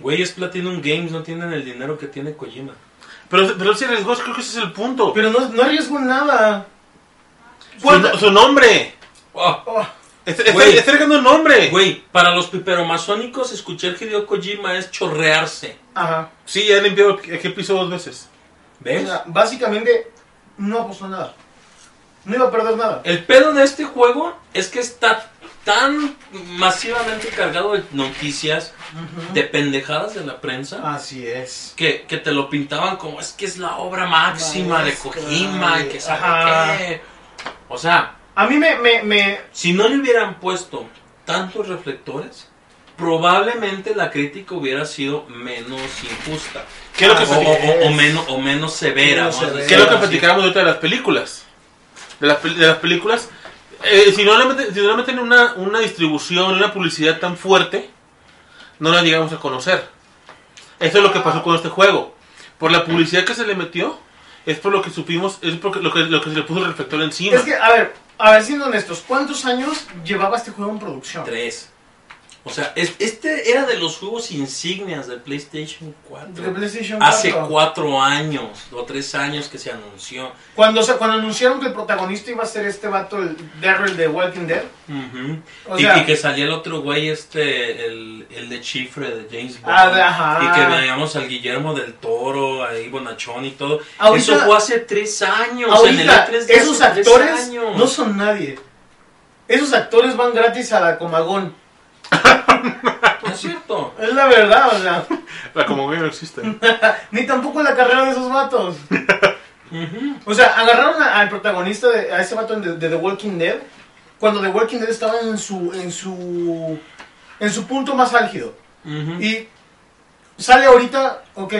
Güey, es Platinum Games, no tienen el dinero que tiene Kojima. Pero, pero se arriesgó, creo que ese es el punto. Pero no, no arriesgo nada. Su, no- su nombre. Oh, Oh, Está, un nombre. Güey, para los piperomasónicos, escuchar Hideo Kojima es chorrearse. ajá. Sí, ya limpió el que piso dos veces. O ¿Ves? sea, básicamente no apostó nada. No iba a perder nada. El pedo de este juego es que está tan masivamente cargado de noticias, de pendejadas de la prensa, Así es. que, que te lo pintaban como es que es la obra máxima de Kojima y que sabe qué. O sea, A mí me, me, me, si no le hubieran puesto tantos reflectores, probablemente la crítica hubiera sido menos injusta. ¿Qué es lo que, O, o- o menos, o menos severa. Menos severa. qué es lo que platicábamos ahorita de las películas? De las, de las películas. eh, si no le meten, si no le meten una, una distribución, una publicidad tan fuerte, no la llegamos a conocer. Eso es lo que pasó con este juego. Por la publicidad que se le metió, es por lo que supimos, es por lo que, lo que se le puso el reflector encima. Es que, a ver, a ver, siendo honestos, ¿cuántos años llevaba este juego en producción? Tres. O sea, es- este era de los juegos insignias del PlayStation 4. De PlayStation Hace 4. cuatro años o tres años que se anunció. Cuando, se, cuando anunciaron que el protagonista iba a ser este vato, el Daryl de Walking Dead. O y, sea- y que salía el otro güey, este, el, el de Chifre de James Bond. Ah, de- ajá. Y que veíamos al Guillermo del Toro, ahí Bonachón y todo. Ahorita- Eso fue hace tres años. en el Ahorita, E3 de esos hace actores no son nadie. Esos actores van gratis a la Comagón. No es cierto. Es la verdad, o sea. La como que no existe. Ni tampoco la carrera de esos vatos. O sea, agarraron a- al protagonista, de, a ese vato de, de The Walking Dead, cuando The Walking Dead estaba en su, en su, en su punto más álgido. Y sale ahorita, ok,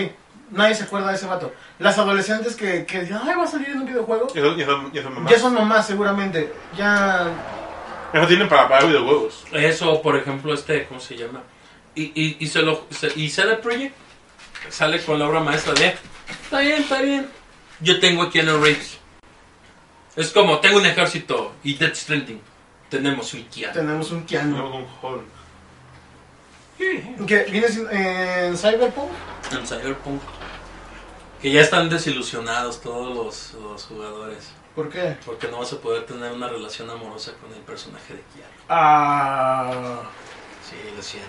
nadie se acuerda de ese vato. Las adolescentes que, que dicen, ay, va a salir en un videojuego, Y eso, y eso- y eso mamás. ya son mamás seguramente. Ya... Eso tienen para pagar videojuegos. Eso, por ejemplo, este, ¿cómo se llama? Y, y, y, se lo, se- y sale Project, sale con la obra maestra de, está bien, está bien. Yo tengo aquí en el Reeves. Es como, tengo un ejército y Death Stranding. Tenemos un Kia. Tenemos un Keanu. Tenemos un Hulk. Que viene sin- en Cyberpunk. En Cyberpunk. Que ya están desilusionados todos los, los jugadores. ¿Por qué? Porque no vas a poder tener una relación amorosa con el personaje de Kia. Ah... Sí, lo siento.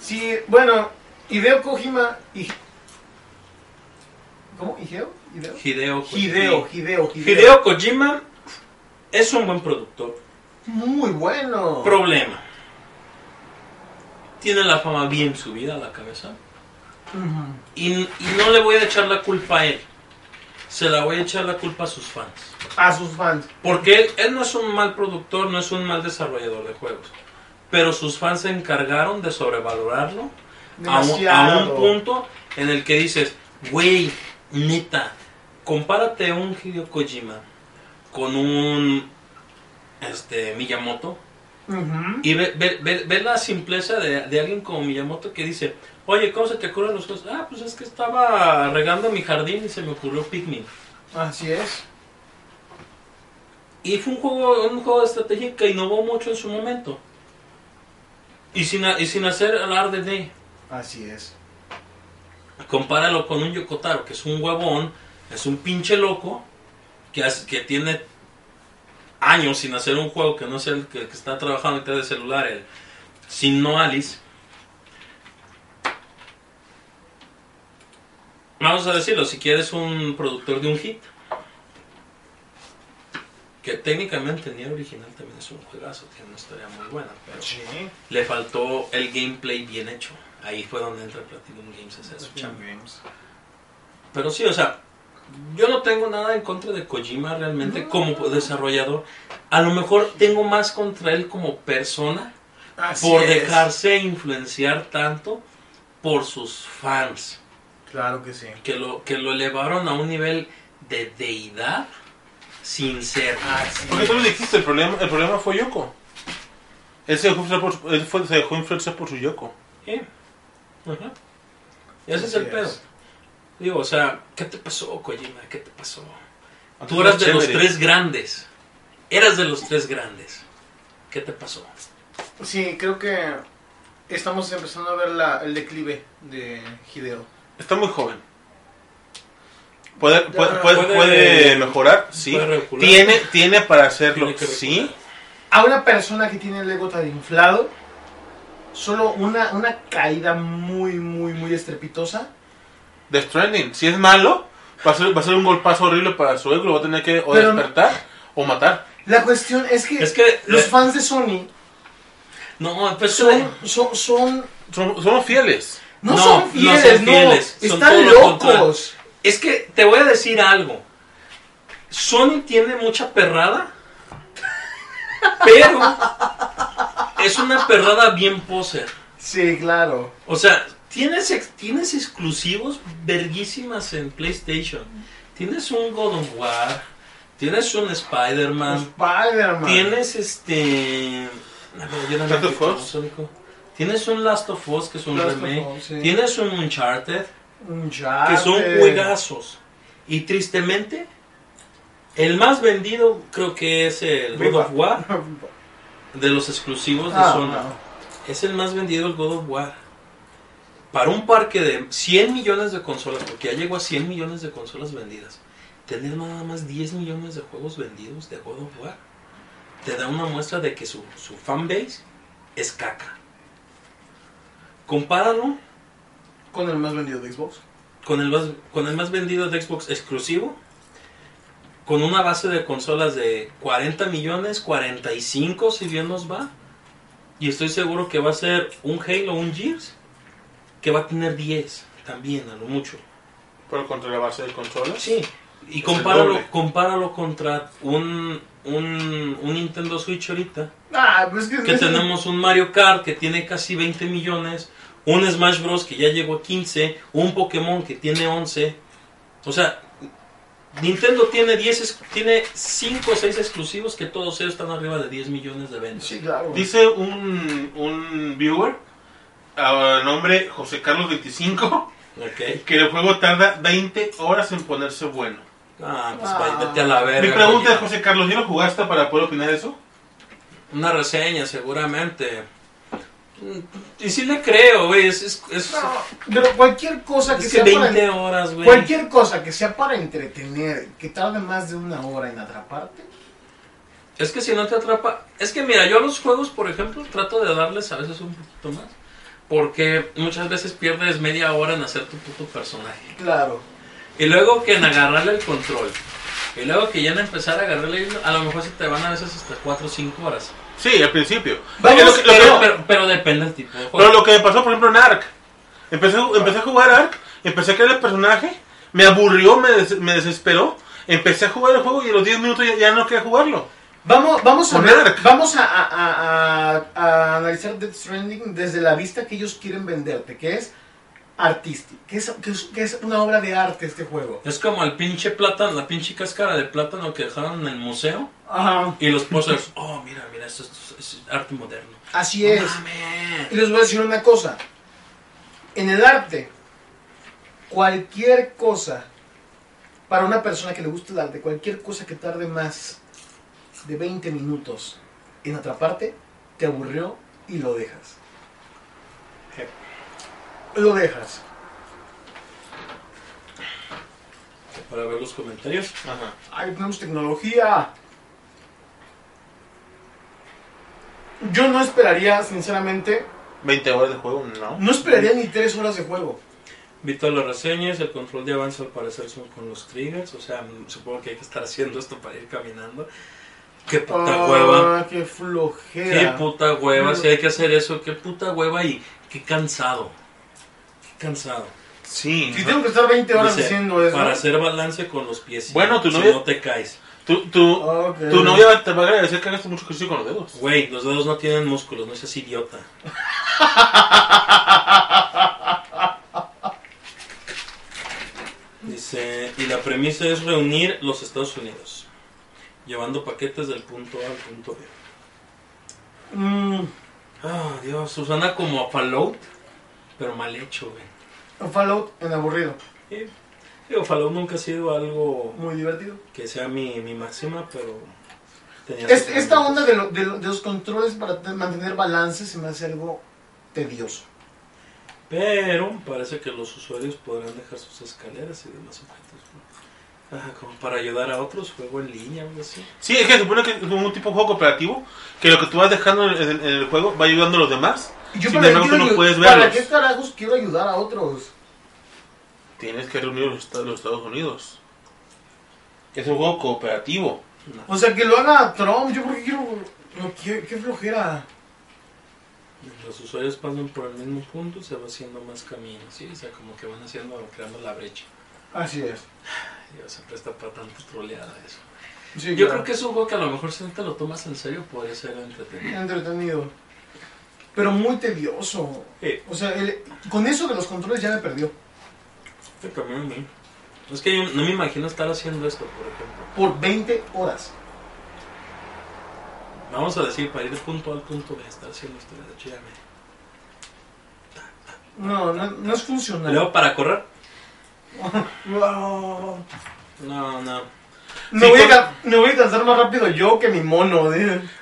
Sí, bueno, Hideo Kojima y... ¿Cómo? ¿Hideo? ¿Hideo? Hideo Kojima. Hideo, Hideo, Hideo. Hideo Kojima es un buen productor. Muy bueno. Problema. Tiene la fama bien subida a la cabeza. Y no le voy a echar la culpa a él. Se la voy a echar la culpa a sus fans. A sus fans. Porque él, él no es un mal productor, no es un mal desarrollador de juegos. pero sus fans se encargaron de sobrevalorarlo a un, a un punto en el que dices, güey, neta, compárate un Hideo Kojima con un este Miyamoto y ve, ve- ve- ve la simpleza de, de alguien como Miyamoto que dice, oye, ¿cómo se te ocurren los cosas? Ah, pues es que estaba regando mi jardín y se me ocurrió Pikmin. Así es. Y fue un juego, un juego de estrategia que innovó mucho en su momento. Y sin, a- y sin hacer alarde de... Así es. Compáralo con un Yokotaro, que es un huevón, es un pinche loco, que, hace- que tiene años sin hacer un juego que no es el que, que está trabajando en de celular, el Sin No Alice. Vamos a decirlo, si quieres un productor de un hit, que técnicamente ni original también es un juegazo, tiene una historia muy buena, pero Sí. le faltó el gameplay bien hecho. Ahí fue donde entra Platinum Games hacer su chamba. Pero sí, o sea, yo no tengo nada en contra de Kojima realmente como desarrollador. A lo mejor tengo más contra él como persona Así por es. dejarse influenciar tanto por sus fans, Claro que sí. que lo, que lo elevaron a un nivel de deidad sin ser. Así Porque tú lo dijiste, el problema, el problema fue Yoko. Él se dejó influenciar por, él fue- se dejó influenciar por su Yoko. Sí. Ajá. Y ese es Así el pedo. es. Digo, o sea, ¿qué te pasó, Kojima? ¿Qué te pasó? Antes Tú eras era de los chévere. tres grandes. Eras de los tres grandes. ¿Qué te pasó? Sí, creo que estamos empezando a ver la, el declive de Hideo. Está muy joven. Puede, puede, Ya, puede, puede- puede mejorar, sí. Tiene, tiene para hacerlo, Tiene sí. A una persona que tiene el ego tan inflado, solo una, una caída muy, muy, muy estrepitosa. Death Stranding, si es malo, va a ser, va a ser un golpazo horrible para su ego, lo va a tener que o Pero no- despertar o matar. La cuestión es que, Es que los fans de Sony no, pues son, son, son Son- somos fieles. No, No, son no fieles, no, son están locos. es que te voy a decir algo. Sony tiene mucha perrada, pero es una perrada bien poser. Sí, claro. O sea, tienes, ex- tienes exclusivos verguísimas en PlayStation. Tienes un God of War, tienes un Spider-Man, Spider-Man. tienes este. a ver, ayúdame Tienes un Last of Us que es un Last remake. Us, sí. Tienes un Uncharted Uncharted. que son juegazos. Y tristemente, el más vendido creo que es el God of War de los exclusivos de Ah, Sony. no. Es el más vendido el God of War. Para un parque de 100 millones de consolas, porque ya llegó a 100 millones de consolas vendidas, tener nada más 10 millones de juegos vendidos de God of War, te da una muestra de que su, su fanbase es caca. Compáralo Con el más vendido de Xbox. con el más, con el más vendido de Xbox exclusivo, con una base de consolas de 40 millones, 45 si bien nos va, y estoy seguro que va a ser un Halo, un Gears, que va a tener 10 también, a lo mucho. Pero contra la base de consolas. Sí, y compáralo, compáralo contra un, un, un Nintendo Switch ahorita, Ah, pues que, que tenemos un Mario Kart que tiene casi 20 millones, un Smash Bros que ya llegó a 15, un Pokémon que tiene 11. O sea, Nintendo tiene 10 es- tiene 5 o 6 exclusivos que todos ellos están arriba de 10 millones de ventas. Sí, claro. Dice un, un viewer, a nombre José Carlos 25, Ok. que el juego tarda 20 horas en ponerse bueno. Ah, pues Ah. vete a la verga. Mi pregunta es. José Carlos, ¿ya lo jugaste para poder opinar eso? Una reseña, seguramente. Y sí le creo, güey. Es, es, es- No, pero cualquier cosa que es que sea 20 para... horas, güey. Cualquier cosa que sea para entretener, que tarde más de una hora en atraparte. Es que si no te atrapa. Es que mira, yo a los juegos, por ejemplo, trato de darles a veces un poquito más. Porque muchas veces pierdes media hora en hacer tu puto personaje. Claro. Y luego que en agarrarle el control. Y luego que ya en empezar a agarrarle, el- a lo mejor se te van a veces hasta 4 o 5 horas. Sí, al principio. Vamos, Lo que- lo que- Pero, depende del tipo de juego. Pero lo que me pasó, por ejemplo, en Ark. Empecé, empecé a jugar Ark, empecé a crear el personaje, me aburrió, me, des- me desesperó. Empecé a jugar el juego y a los 10 minutos ya, ya no quería jugarlo. Vamos, vamos a ver- vamos a, a- a- a- a analizar Death Stranding desde la vista que ellos quieren venderte, que es artística, que es, una obra de arte este juego. Es como el pinche plátano, la pinche cáscara de plátano que dejaron en el museo. Ajá. Y los posers, oh, mira, mira, esto es, es arte moderno. Así es. Y les voy a decir una cosa. En el arte, cualquier cosa, para una persona que le gusta el arte, cualquier cosa que tarde más de 20 minutos en atraparte, te aburrió y lo dejas. Lo dejas. Para ver los comentarios. Ajá. Ay, tenemos tecnología. Yo no esperaría, sinceramente, 20 horas de juego, no. no esperaría ni 3 horas de juego. Vi todas las reseñas, el control de avance al parecer son con los triggers, o sea, supongo que hay que estar haciendo esto para ir caminando. Qué puta Ah, hueva, qué qué flojera. puta hueva, si hay que hacer eso, qué puta hueva y qué cansado, qué cansado. Sí. Si ¿no? tengo que estar 20 horas Dice, haciendo eso. Para hacer balance con los pies. Bueno, tu si novia- no te caes. Tu, tu, Ok. tu novia te va a agradecer que hagas mucho ejercicio con los dedos. Güey, los dedos no tienen músculos, no seas idiota. Dice, y la premisa es reunir los Estados Unidos, llevando paquetes del punto A al punto B. Mm, Ah, Dios, suena como a Fallout, pero mal hecho, güey. un Fallout en aburrido. Sí. Digo, Fallout nunca ha sido algo Muy divertido. que sea mi, mi máxima, pero... tenía Es- esta onda de, lo- de lo- de los controles para te- mantener balance se me hace algo tedioso. Pero parece que los usuarios podrán dejar sus escaleras y demás objetos. ¿no? Ajá, como para ayudar a otros, juego en línea o algo así. Sí, es que se supone que es un tipo de juego cooperativo que lo que tú vas dejando en, en- en el juego va ayudando a los demás. Y yo Sin para, embargo, qué tú no puedes ¿para verlos. qué carajos quiero ayudar a otros? Tienes que reunir los, Estados- los Estados Unidos. Es un juego cooperativo. No. O sea, que lo haga Trump. Yo porque quiero... No, qué, qué flojera. Los usuarios pasan por el mismo punto, se va haciendo más camino, ¿sí? O sea, como que van haciendo, creando la brecha. Así es. Dios, se presta para tanta troleada eso. Sí, Yo claro. creo que es un juego que a lo mejor si no te lo tomas en serio podría ser entretenido. Entretenido. Pero muy tedioso. Sí. O sea, el- con eso de los controles ya me perdió. También a mí. Es que yo no me imagino estar haciendo esto, por ejemplo. Por 20 horas. Vamos a decir, para ir de punto al punto B, estar haciendo esto. De hecho, ya me- No, no, no es funcional. luego para correr. No, no. Me, Sí, voy a, me voy a cansar más rápido yo que mi mono.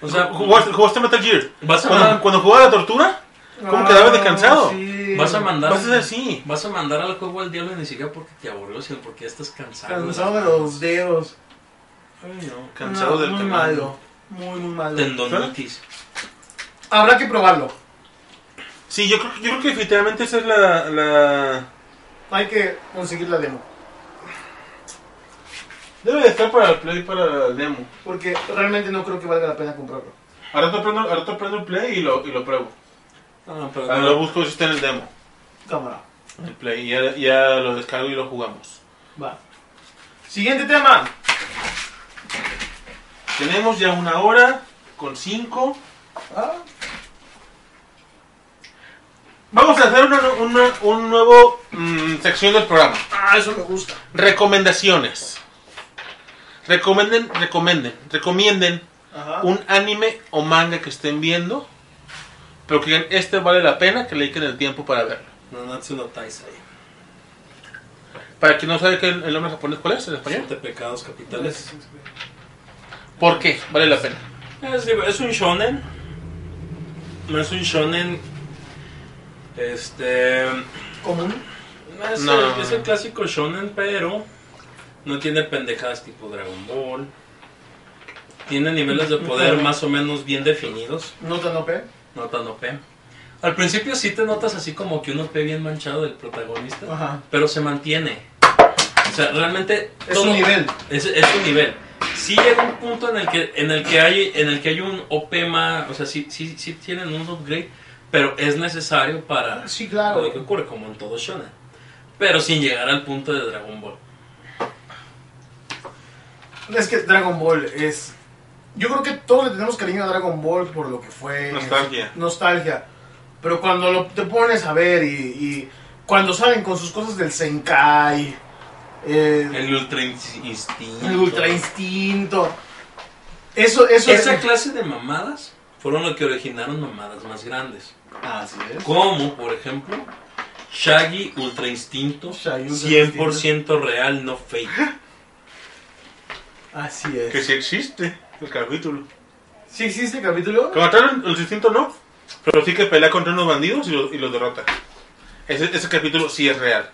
O sea, ¿Jugaste, jugaste Metal Gear? vas Cuando, a, cuando jugaba la tortura, ¿cómo quedabas descansado? Ah, Sí. vas a mandar. Vas a ser así. Vas a mandar al juego al diablo ni siquiera porque te aburrió, sino porque ya estás cansado. Cansado de los dedos. Ay, no. Cansado No, del Muy camino. malo. Muy, muy malo. Tendonitis. Habrá que probarlo. Sí, yo creo, yo creo que definitivamente esa es la, la... Hay que conseguir la demo. Debe de estar para el Play para el demo. Porque realmente no creo que valga la pena comprarlo. Ahora te prendo, ahora te prendo el Play y lo, y lo pruebo. Ah, pero Ahora no. lo busco si está en el demo. Cámara. El Play. Y ya, ya lo descargo y lo jugamos. Va. Siguiente tema. Tenemos ya una hora con cinco. Ah, Vamos a hacer una, una- un nuevo mm, sección del programa. ah, eso me gusta. Recomendaciones. Recomenden, recomienden, recomienden Ajá. un anime o manga que estén viendo, pero que digan, este vale la pena que le dediquen el tiempo para verlo. Nanatsu no Taisai. Para quien no sabe qué el, el nombre japonés, ¿cuál es en español? Siete pecados capitales. ¿Por qué? Vale la pena. Es, es un shonen. No es un shonen. Este. Común. Es, No. el, es el clásico shonen, pero no tiene pendejadas tipo Dragon Ball. Tiene niveles de poder más o menos bien definidos. No tan OP. No tan OP. Al principio sí te notas así como que un OP bien manchado del protagonista, Ajá. pero se mantiene. O sea, realmente Es un nivel. Es, es un nivel. Sí llega un punto en el que en el que hay en el que hay un OP más, o sea, sí, sí, sí tienen un upgrade, pero es necesario para Sí, claro. lo que ocurre como en todo shonen. Pero sin llegar al punto de Dragon Ball. Es que Dragon Ball es yo creo que todos le tenemos cariño a Dragon Ball por lo que fue. Nostalgia. Nostalgia. Pero cuando lo, te pones a ver y, y cuando salen con sus cosas del Senkai, eh, El Ultra Ins- Instinto. el Ultra Instinto. Eso, eso Esa clase de mamadas fueron lo que originaron mamadas más grandes. Así es. Como, por ejemplo, Shaggy Ultra Instinto. Shaggy Ultra 100% real, no fake. Así es. Que sí existe el capítulo. ¿Sí existe el capítulo? Como tal, el instinto no. Pero sí que pelea contra unos bandidos y los, y los derrota. Ese, ese capítulo sí es real.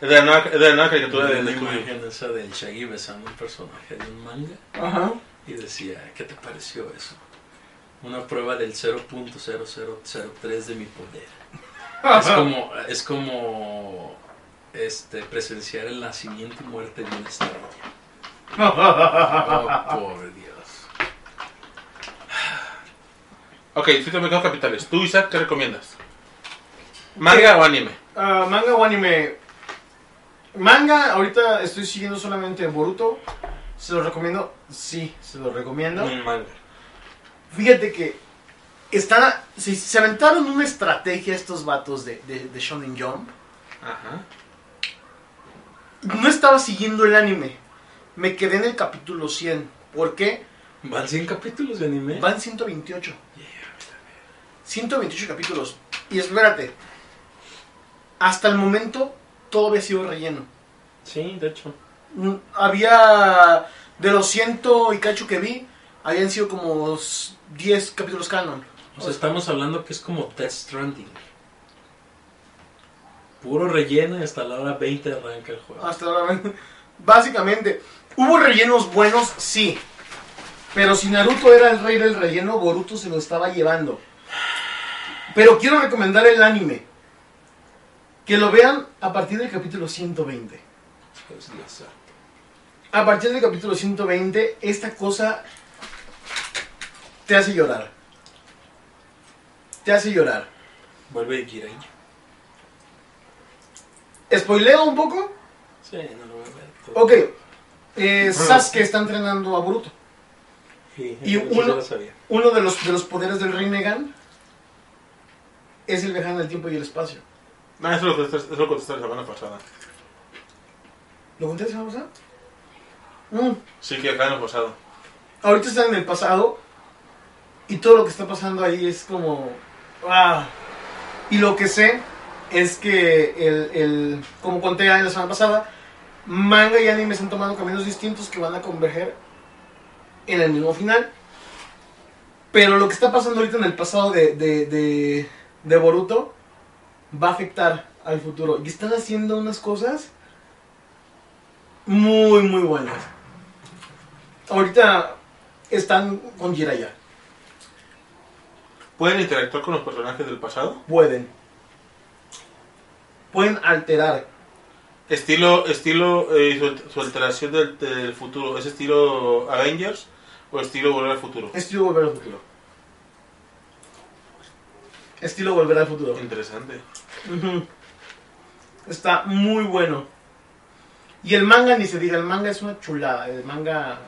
Es de la nueva, es de la nueva caricatura de la de imagen esa del Shaggy besando un personaje de un manga Ajá. y decía, ¿qué te pareció eso? Una prueba del 0.0003 de mi poder. Es como, es como este, presenciar el nacimiento y muerte de una estrella. Oh, por Dios. Ok, siete pecados capitales. Tú, Isaac, ¿qué recomiendas? ¿Manga o anime? Ah, manga o anime. Manga, ahorita estoy siguiendo solamente Boruto. ¿Se lo recomiendo? Sí, se lo recomiendo. Manga. Fíjate que están, se, se aventaron una estrategia estos vatos de, de, de Shonen Jump. Ajá. No estaba siguiendo el anime. Me quedé en el capítulo 100. ¿Por qué? ¿Van 100 capítulos de anime? Van 128. 128 capítulos. Y espérate. Hasta el momento todo había sido relleno. Sí, de hecho. Mm, Había. De los ciento y cacho que vi, habían sido como s- 10 capítulos canon. O sea, estamos hablando que es como Test Stranding. Puro relleno y hasta la hora 20 arranca el juego. Hasta ahora, básicamente, hubo rellenos buenos, sí. Pero si Naruto era el rey del relleno, Boruto se lo estaba llevando. Pero quiero recomendar el anime. Que lo vean a partir del capítulo 120. Pues, Dios santo. A partir del capítulo 120, esta cosa te hace llorar. Te hace llorar. Vuelve Jiraiya. ¿Spoileo un poco? Sí, no lo voy a ver. Ok. Eh, Sasuke está entrenando a Boruto. Sí, Y uno-. Uno de los, de los poderes del Rinnegan es el viajar en el tiempo y el espacio. No, eso lo contesté, eso lo contesté la semana pasada. ¿Lo conté la semana pasada? Sí, que acá en el pasado. Ahorita están en el pasado y todo lo que está pasando ahí es como... ah. Y lo que sé es que, el, el, como conté en la semana pasada, manga y anime están tomando caminos distintos que van a converger en el mismo final. Pero lo que está pasando ahorita en el pasado de, de, de, de Boruto va a afectar al futuro. Y están haciendo unas cosas muy, muy buenas. Ahorita están con Jiraiya. ¿Pueden interactuar con los personajes del pasado? Pueden. Pueden alterar. Estilo, estilo eh, su, su alteración del, del futuro. ¿Es estilo Avengers o estilo Volver al Futuro? Estilo volver al futuro. Estilo volver al futuro. Interesante. Está muy bueno. Y el manga ni se diga, el manga es una chulada. El manga.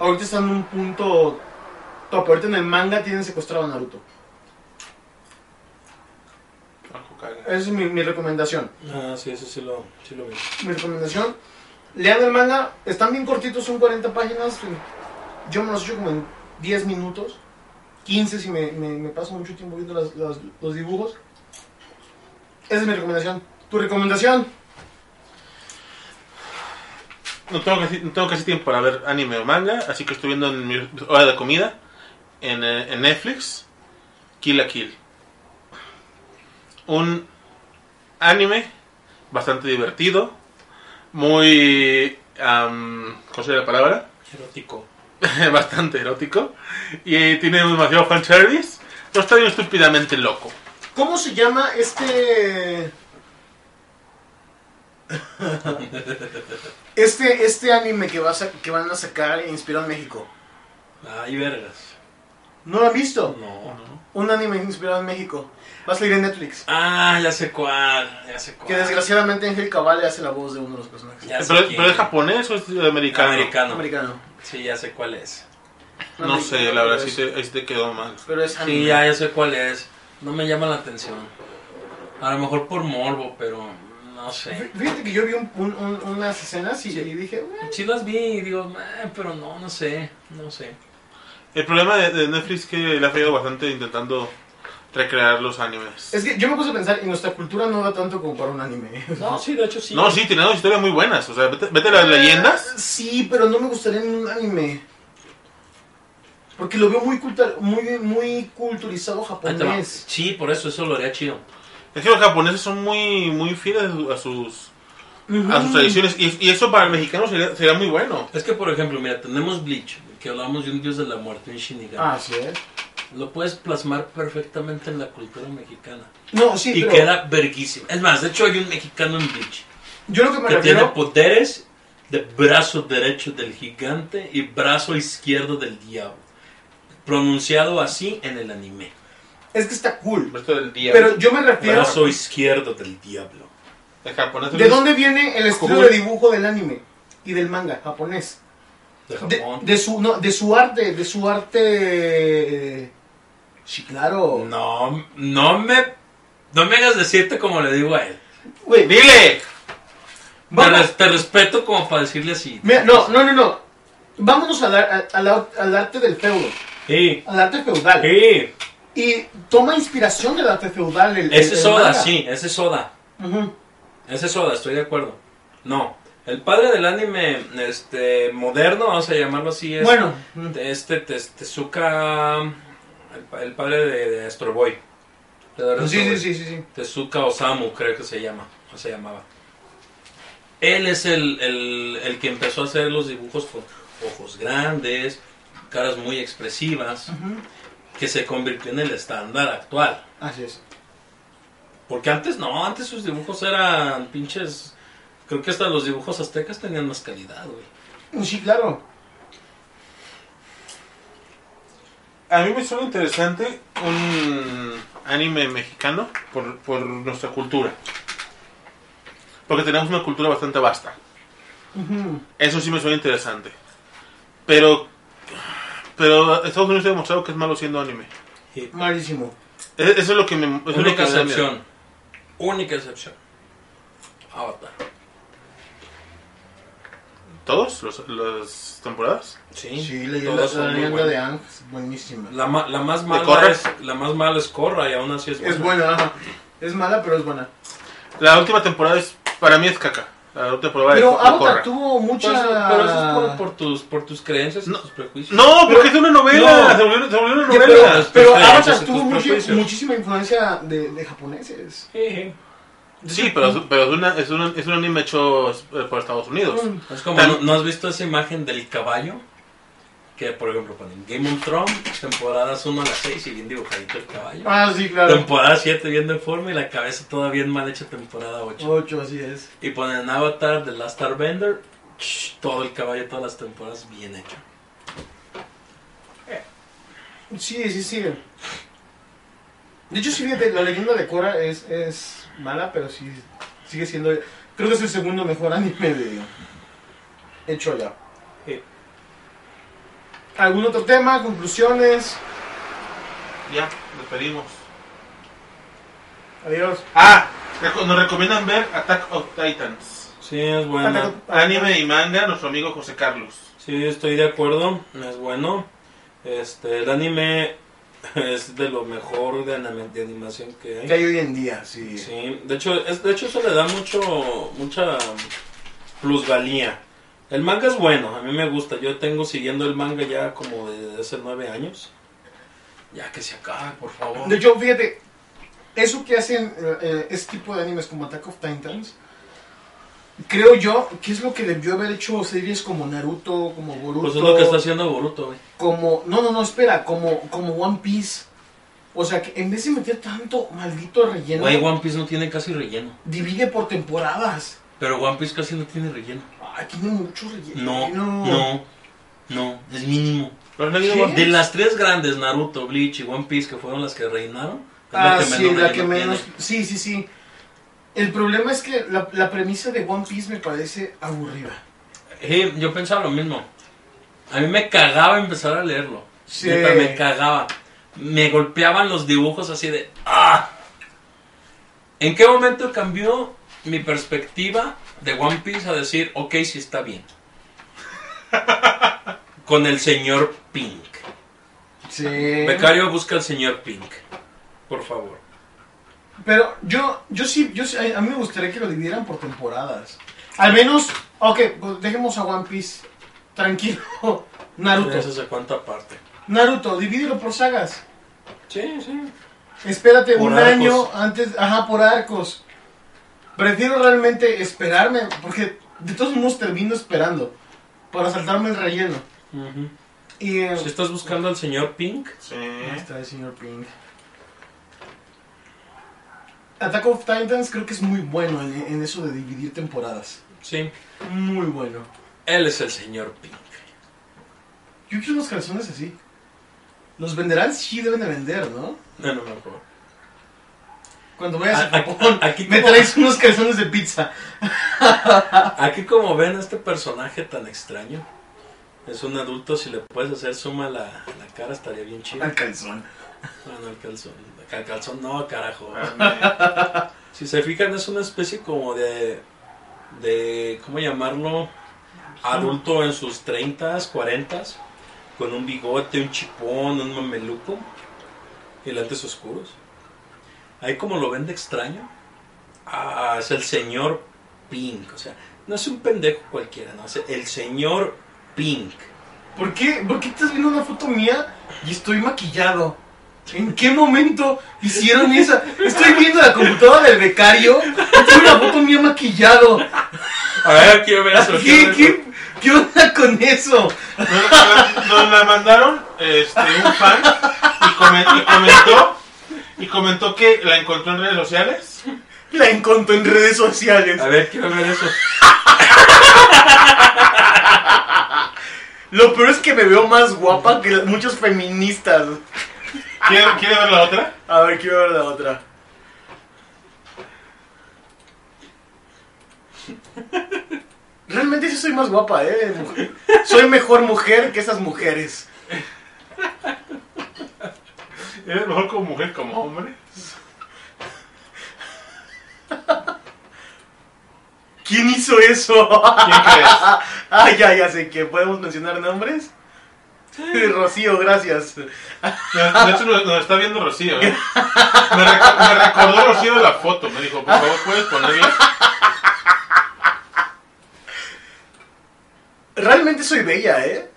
Ahorita está en un punto top. Ahorita en el manga tienen secuestrado a Naruto. Esa es mi, mi recomendación. Ah, sí, eso sí lo, sí lo vi. mi recomendación. Lean el manga, están bien cortitos, son 40 páginas. Yo me los echo como en 10 minutos, 15 si me, me- me paso mucho tiempo viendo las- las- los dibujos. Esa es mi recomendación. ¿Tu recomendación? No tengo, casi, no tengo casi tiempo para ver anime o manga, así que estoy viendo en mi hora de comida en, eh, en Netflix Kill la Kill. Un anime bastante divertido, muy... am, ¿Cómo sería la palabra? Erótico. bastante erótico y tiene demasiado fanservice, pero está bien estúpidamente loco. ¿Cómo se llama este... este, este anime que, vas a- que van a sacar inspirado en México? Ay, vergas. ¿No lo han visto? No. Un anime inspirado en México. Va a salir en Netflix. Ah, ya sé cuál. Ya sé cuál. Que desgraciadamente Ángel Cabale hace la voz de uno de los personajes. Ya sé ¿Pero, quién. ¿Pero es japonés o es americano? Americano. Americano. Sí, ya sé cuál es. No sé, la verdad, sí te, ahí sí te quedó mal. Pero es anime. Sí, ya, ya sé cuál es. No me llama la atención. A lo mejor por morbo, pero no sé. Fíjate que yo vi un- un- un- unas escenas y, y dije, "Bueno". Sí las vi y digo, "Eh, pero no, no sé, no sé. El problema de, de Netflix es que le ha fallado bastante intentando recrear los animes. es que yo me puse a pensar, y nuestra cultura no da tanto como para un anime. No, sí, de hecho sí. No, sí, tiene dos historias muy buenas. O sea, vete, vete a las leyendas. Sí, pero no me gustaría en un anime. Porque lo veo muy, culta- muy, muy culturizado japonés. Sí, por eso, eso lo haría chido. Es que los japoneses son muy, muy fieles a sus, a sus tradiciones. Y, y eso para el mexicano sería, sería muy bueno. Es que, por ejemplo, mira, tenemos Bleach, que hablamos de un dios de la muerte, un Shinigami. Ah, sí, ¿eh? Lo puedes plasmar perfectamente en la cultura mexicana. No, sí, y pero queda verguísimo. Es más, de hecho hay un mexicano en Bleach yo lo que me que tiene poderes de brazo derecho del gigante y brazo izquierdo del diablo. Pronunciado así en el anime. Es que está cool. Del día. Pero yo me refiero... Brazo izquierdo del diablo. el japonés ¿De dónde viene el estilo de dibujo del anime? Y del manga japonés. De De, Japón. de su, no, de su arte, de su arte... Sí, claro. No, no me... No me hagas decirte como le digo a él. Güey, ¡Dile! Te, vamos- res- te respeto como para decirle así. Mira, no, no, no, no. Vámonos al, al, al- arte del feudo, Sí, al arte feudal. sí. Y toma inspiración del arte feudal. El, Ese el- el soda, manga. sí, ese soda. Ujú. Ese soda, estoy de acuerdo. No, el padre del anime este moderno, vamos a llamarlo así, es Bueno, este Tezuka, el, pa- el padre de, de Astro Boy. De sí, sí, sí, sí, sí. Tezuka Osamu, creo que se llama, o se llamaba. Él es el, el, el que empezó a hacer los dibujos con ojos grandes, caras muy expresivas, que se convirtió en el estándar actual. Así es. Porque antes no, antes sus dibujos eran pinches. Creo que hasta los dibujos aztecas tenían más calidad, güey. Sí, claro. A mí me suena interesante un anime mexicano por, por nuestra cultura. Porque tenemos una cultura bastante vasta. Eso sí me suena interesante. Pero, pero Estados Unidos ha demostrado que es malo siendo anime. Malísimo. E- Eso es lo que me... eso es lo Única que excepción. Única excepción. Avatar. ¿Todos? Los, ¿Las temporadas? Sí, la leyenda de. Ang es buenísima. La, ma- la más mala es la más mala es Korra y aún así es buena. Es buena, ajá. Es mala, pero es buena. La última temporada es... Para mí es caca. La última temporada Pero Avatar tuvo mucha... Pero eso, pero eso es por, por tus por tus creencias y No. tus prejuicios. No, porque es una novela. No. Se, volvió, se volvió una Sí, novela. pero, pero Avatar tuvo prejuicios. muchísima influencia de, de japoneses. Sí, sí. Sí, pero, es- pero es, una, es, un, es un anime hecho eh, por Estados Unidos. Mm. Es como, Tan- ¿no, no has visto esa imagen del caballo? Que, por ejemplo, ponen Game of Thrones, temporadas 1 a las 6 y bien dibujadito el caballo. Ah, sí, claro. Temporada 7 bien deforme y la cabeza toda bien mal hecha temporada 8. Ocho, así es. Y ponen Avatar, The Last Airbender, ch, todo el caballo, todas las temporadas bien hecho. Sí, sí, sí. De hecho, sí, la leyenda de Korra es, es mala, pero sí sigue siendo... Creo que es el segundo mejor anime de hecho allá. Sí. ¿Algún otro tema? ¿Conclusiones? Ya, despedimos. Adiós. Ah, nos recomiendan ver Attack of Titans. Sí, es buena. Anime y manga, nuestro amigo José Carlos. Sí, estoy de acuerdo, es bueno. Este, el anime es de lo mejor de, animación que hay. Que hay hoy en día, sí. Sí, de hecho, es, de hecho eso le da mucho, mucha plusvalía. El manga es bueno, a mí me gusta. Yo tengo siguiendo el manga ya como desde hace nueve años. Ya que se acabe, por favor. De hecho, fíjate, eso que hacen eh, eh, este tipo de animes como Attack of Titans, creo yo que es lo que debió haber hecho series como Naruto, como Boruto, Pues es lo que está haciendo Boruto, güey. como... No, no, no, espera, como, como One Piece. O sea, que en vez de meter tanto maldito relleno, Güey, One Piece no tiene casi relleno. divide por temporadas. Pero One Piece casi no tiene relleno. Ay, tiene mucho relleno. No, no, no, es mínimo. ¿Lo has leído, ¿Qué? Juan? De las tres grandes, Naruto, Bleach y One Piece, que fueron las que reinaron, es Ah, la que sí, menos la que menos... tiene. Sí, sí, sí. El problema es que la, la premisa de One Piece me parece aburrida. Sí, yo pensaba lo mismo. A mí me cagaba empezar a leerlo. Sí. Neta, me cagaba. Me golpeaban los dibujos así de. ¡Ah! ¿En qué momento cambió mi perspectiva de One Piece a decir, ok, sí está bien? Con el señor Pink. Sí. Becario busca al señor Pink. Por favor. Pero yo, yo sí, yo sí- a mí me gustaría que lo dividieran por temporadas. Al menos, ok, pues dejemos a One Piece tranquilo. Naruto. Eso se cuenta aparte. Naruto, divídelo por sagas. Sí, sí. Espérate Por un arcos. año antes, ajá, por arcos. Prefiero realmente esperarme, porque de todos modos termino esperando para saltarme el relleno. Y eh, Si estás buscando al señor Pink, Sí. ahí está el señor Pink. Attack of Titans creo que es muy bueno en, en eso de dividir temporadas. sí. Muy bueno. Él es el señor Pink. Yo quiero unos calzones así. Los venderán, sí deben de vender, ¿no? No, no me acuerdo. Cuando vayas a Japón, aquí me como- traes unos calzones de pizza. Aquí como ven a este personaje tan extraño, es un adulto, si le puedes hacer suma a la, la cara estaría bien chido. Al calzón. Bueno, el calzón. El calzón no, carajo. Ah, Si se fijan es una especie como de, de ¿cómo llamarlo? Adulto en sus 30s, 40s, con un bigote, un chipón, un mameluco y lentes oscuros. Ahí como lo ven de extraño, ah, es el señor Pink, o sea, no es un pendejo cualquiera, no, es el señor Pink. ¿Por qué, ¿Por qué estás viendo una foto mía y estoy maquillado? ¿En qué momento hicieron esa? Estoy viendo la computadora del becario tengo una foto mía maquillado. A ver, quiero ver eso. ¿Qué, qué, qué onda con eso? Nos, nos la mandaron este, un fan y, y comentó y comentó que la encontró en redes sociales. La encontré en redes sociales. A ver, quiero ver eso. Lo peor es que me veo más guapa que muchos feministas. ¿Quiere, quiere ver la otra? A ver, quiero ver la otra. Realmente sí soy más guapa, eh. mujer. Soy mejor mujer que esas mujeres. ¿Eres mejor como mujer como hombre? ¿Quién hizo eso? ¿Quién crees? Ah, ya, ya sé que podemos mencionar nombres. Rocío, gracias. De de hecho, nos, nos está viendo Rocío. ¿eh? Me, reco- me recordó Rocío la foto. Me dijo, por favor, ¿puedes ponerla? Realmente soy bella, ¿eh?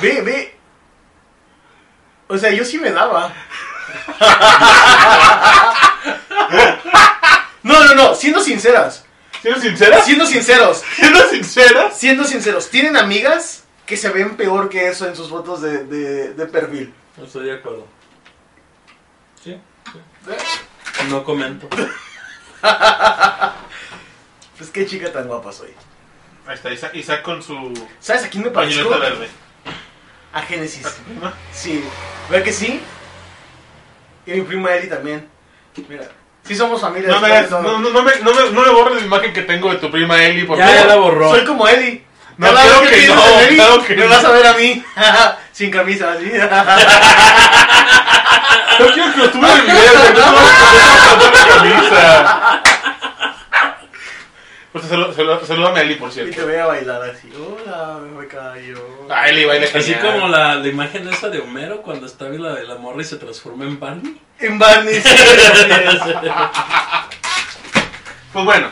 Ve, ve. O sea, yo sí me daba. No, no, no, siendo sinceras. ¿Siendo sincera? Siendo sinceros. ¿Siendo sincera? Siendo sinceros. ¿Tienen amigas que se ven peor que eso en sus fotos de, de, de perfil? No estoy de acuerdo. Sí. sí. No comento. Pues qué chica tan guapa soy. Ahí está, Isaac, Isaac con su ¿Sabes a quién me parezco? pañoleta verde. A Génesis. Sí. ¿Verdad que sí? Y mi prima Eli también. Mira. Sí somos familia. No me, no, no, no me, no, me, no me borres la imagen que tengo de tu prima Eli, por Ya, ya la borró. Soy como Eli. No, Cada que pienso no, claro que Me no. vas a ver a mí. Sin camisa, así. Yo quiero que lo tuve en el video, no voy a poner la camisa. Pues saluda, saluda, a Eli, por y cierto. te voy a bailar así. Hola, me callo. Ah, Eli baila Así genial. como la, la imagen esa de Homero cuando está la de la morra y se transforma en Barney. En Barney. sí. Pues bueno.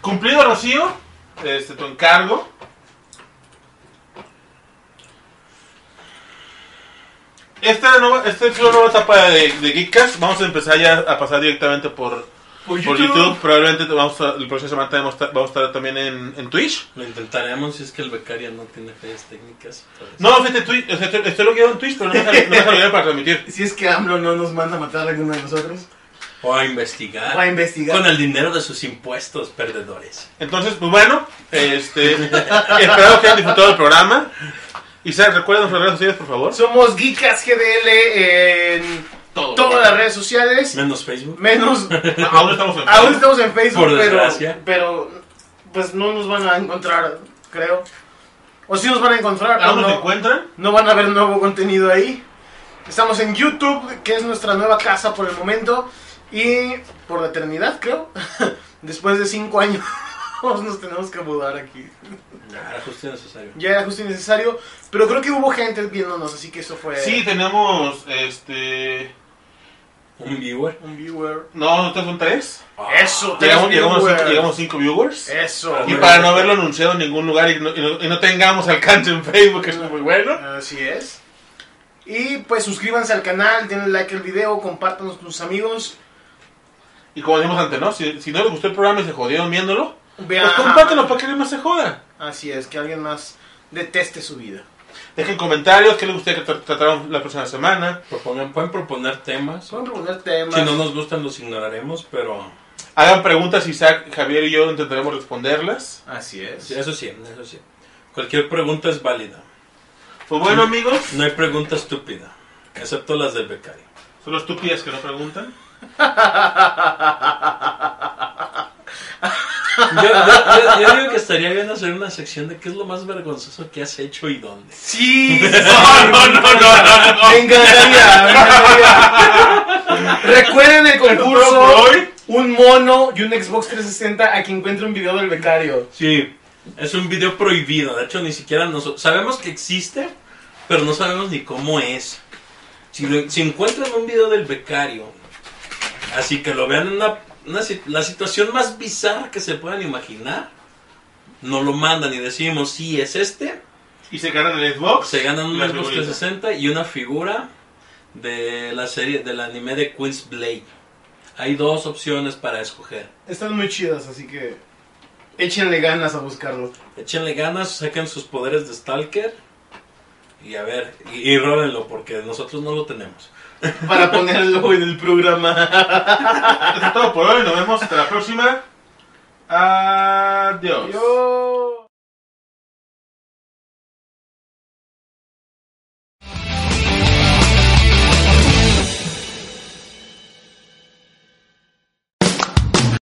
Cumplido, Rocío. Este, tu encargo. Esta nueva, esta es una nueva etapa de, de Geekcast. Vamos a empezar ya a pasar directamente por, Por por YouTube. Probablemente te vamos a, el próximo semana también vamos a estar, vamos a estar también en, en Twitch. Lo intentaremos si es que el becario no tiene fallas técnicas. No, fíjate, Twitch, o sea, estoy, en Twitch, pero no me deja, no para transmitir. Si es que AMLO no nos manda a matar a alguno de nosotros. O a investigar. O a investigar. Con el dinero de sus impuestos perdedores. Entonces, pues bueno, este, espero que hayan disfrutado del programa. Isaac, recuerda nuestras redes sociales, por favor. Somos Geekas GDL en Todo. todas las redes sociales. Menos Facebook. Menos. Aún estamos en Aún estamos en Facebook, Por pero, desgracia. pero pues no nos van a encontrar creo. O si nos van a encontrar, pero ¿Aún nos no, encuentran? no van a ver nuevo contenido ahí. Estamos en YouTube, que es nuestra nueva casa por el momento. Y por la eternidad, creo. Después de cinco años nos tenemos que mudar aquí. Nah, era justo y necesario. Ya era justo y necesario. Pero creo que hubo gente viéndonos, así que eso fue Sí, tenemos, este... Un viewer. un viewer. No, ¿no son tres? Eso, tres Llegamos, llegamos, cinco, llegamos cinco viewers. Eso. Y para no haberlo anunciado en ningún lugar y no, y no- y no tengamos alcance en Facebook, eso es muy bueno. Así es. Y pues suscríbanse al canal, denle like al video, compártanos con sus amigos. Y como dijimos antes, ¿no? Si, si no les gustó el programa y se jodieron viéndolo, Vean. pues compártanlo para que alguien más se joda. Así es, que alguien más deteste su vida. Dejen comentarios, qué les gustaría que tra- tratáramos la próxima semana. Proponen- pueden proponer temas. Pueden proponer temas. Si no nos gustan, los ignoraremos, pero. Hagan preguntas, Isaac, Javier y yo intentaremos responderlas. Así es. sí, Eso sí, eso sí. Cualquier pregunta es válida. Pues bueno, amigos, No hay pregunta estúpida. Excepto las del becario. son los estúpidas que no preguntan. Yo, yo- yo- yo digo que estaría bien hacer una sección de qué es lo más vergonzoso que has hecho y dónde. Sí. No, no, no, no, no. Me encantaría. Recuerden el concurso. Un mono y un Xbox 360 a quien encuentre un video del becario. Sí, es un video prohibido. De hecho, ni siquiera nosotros. Sabemos que existe, pero no sabemos ni cómo es. Si encuentran un video del becario, así que lo vean en una, una la situación más bizarra que se puedan imaginar, nos lo mandan y decimos, sí, es este. Y se ganan el Xbox. Se ganan un Xbox figurita. 360 y una figura de la serie, del anime de Queen's Blade. Hay dos opciones para escoger. Están muy chidas, así que échenle ganas a buscarlo. Échenle ganas, saquen sus poderes de Stalker y a ver, y, y róbenlo porque nosotros no lo tenemos. Para ponerlo en el programa. Eso es todo por hoy. Nos vemos hasta la próxima. Adiós. Adiós.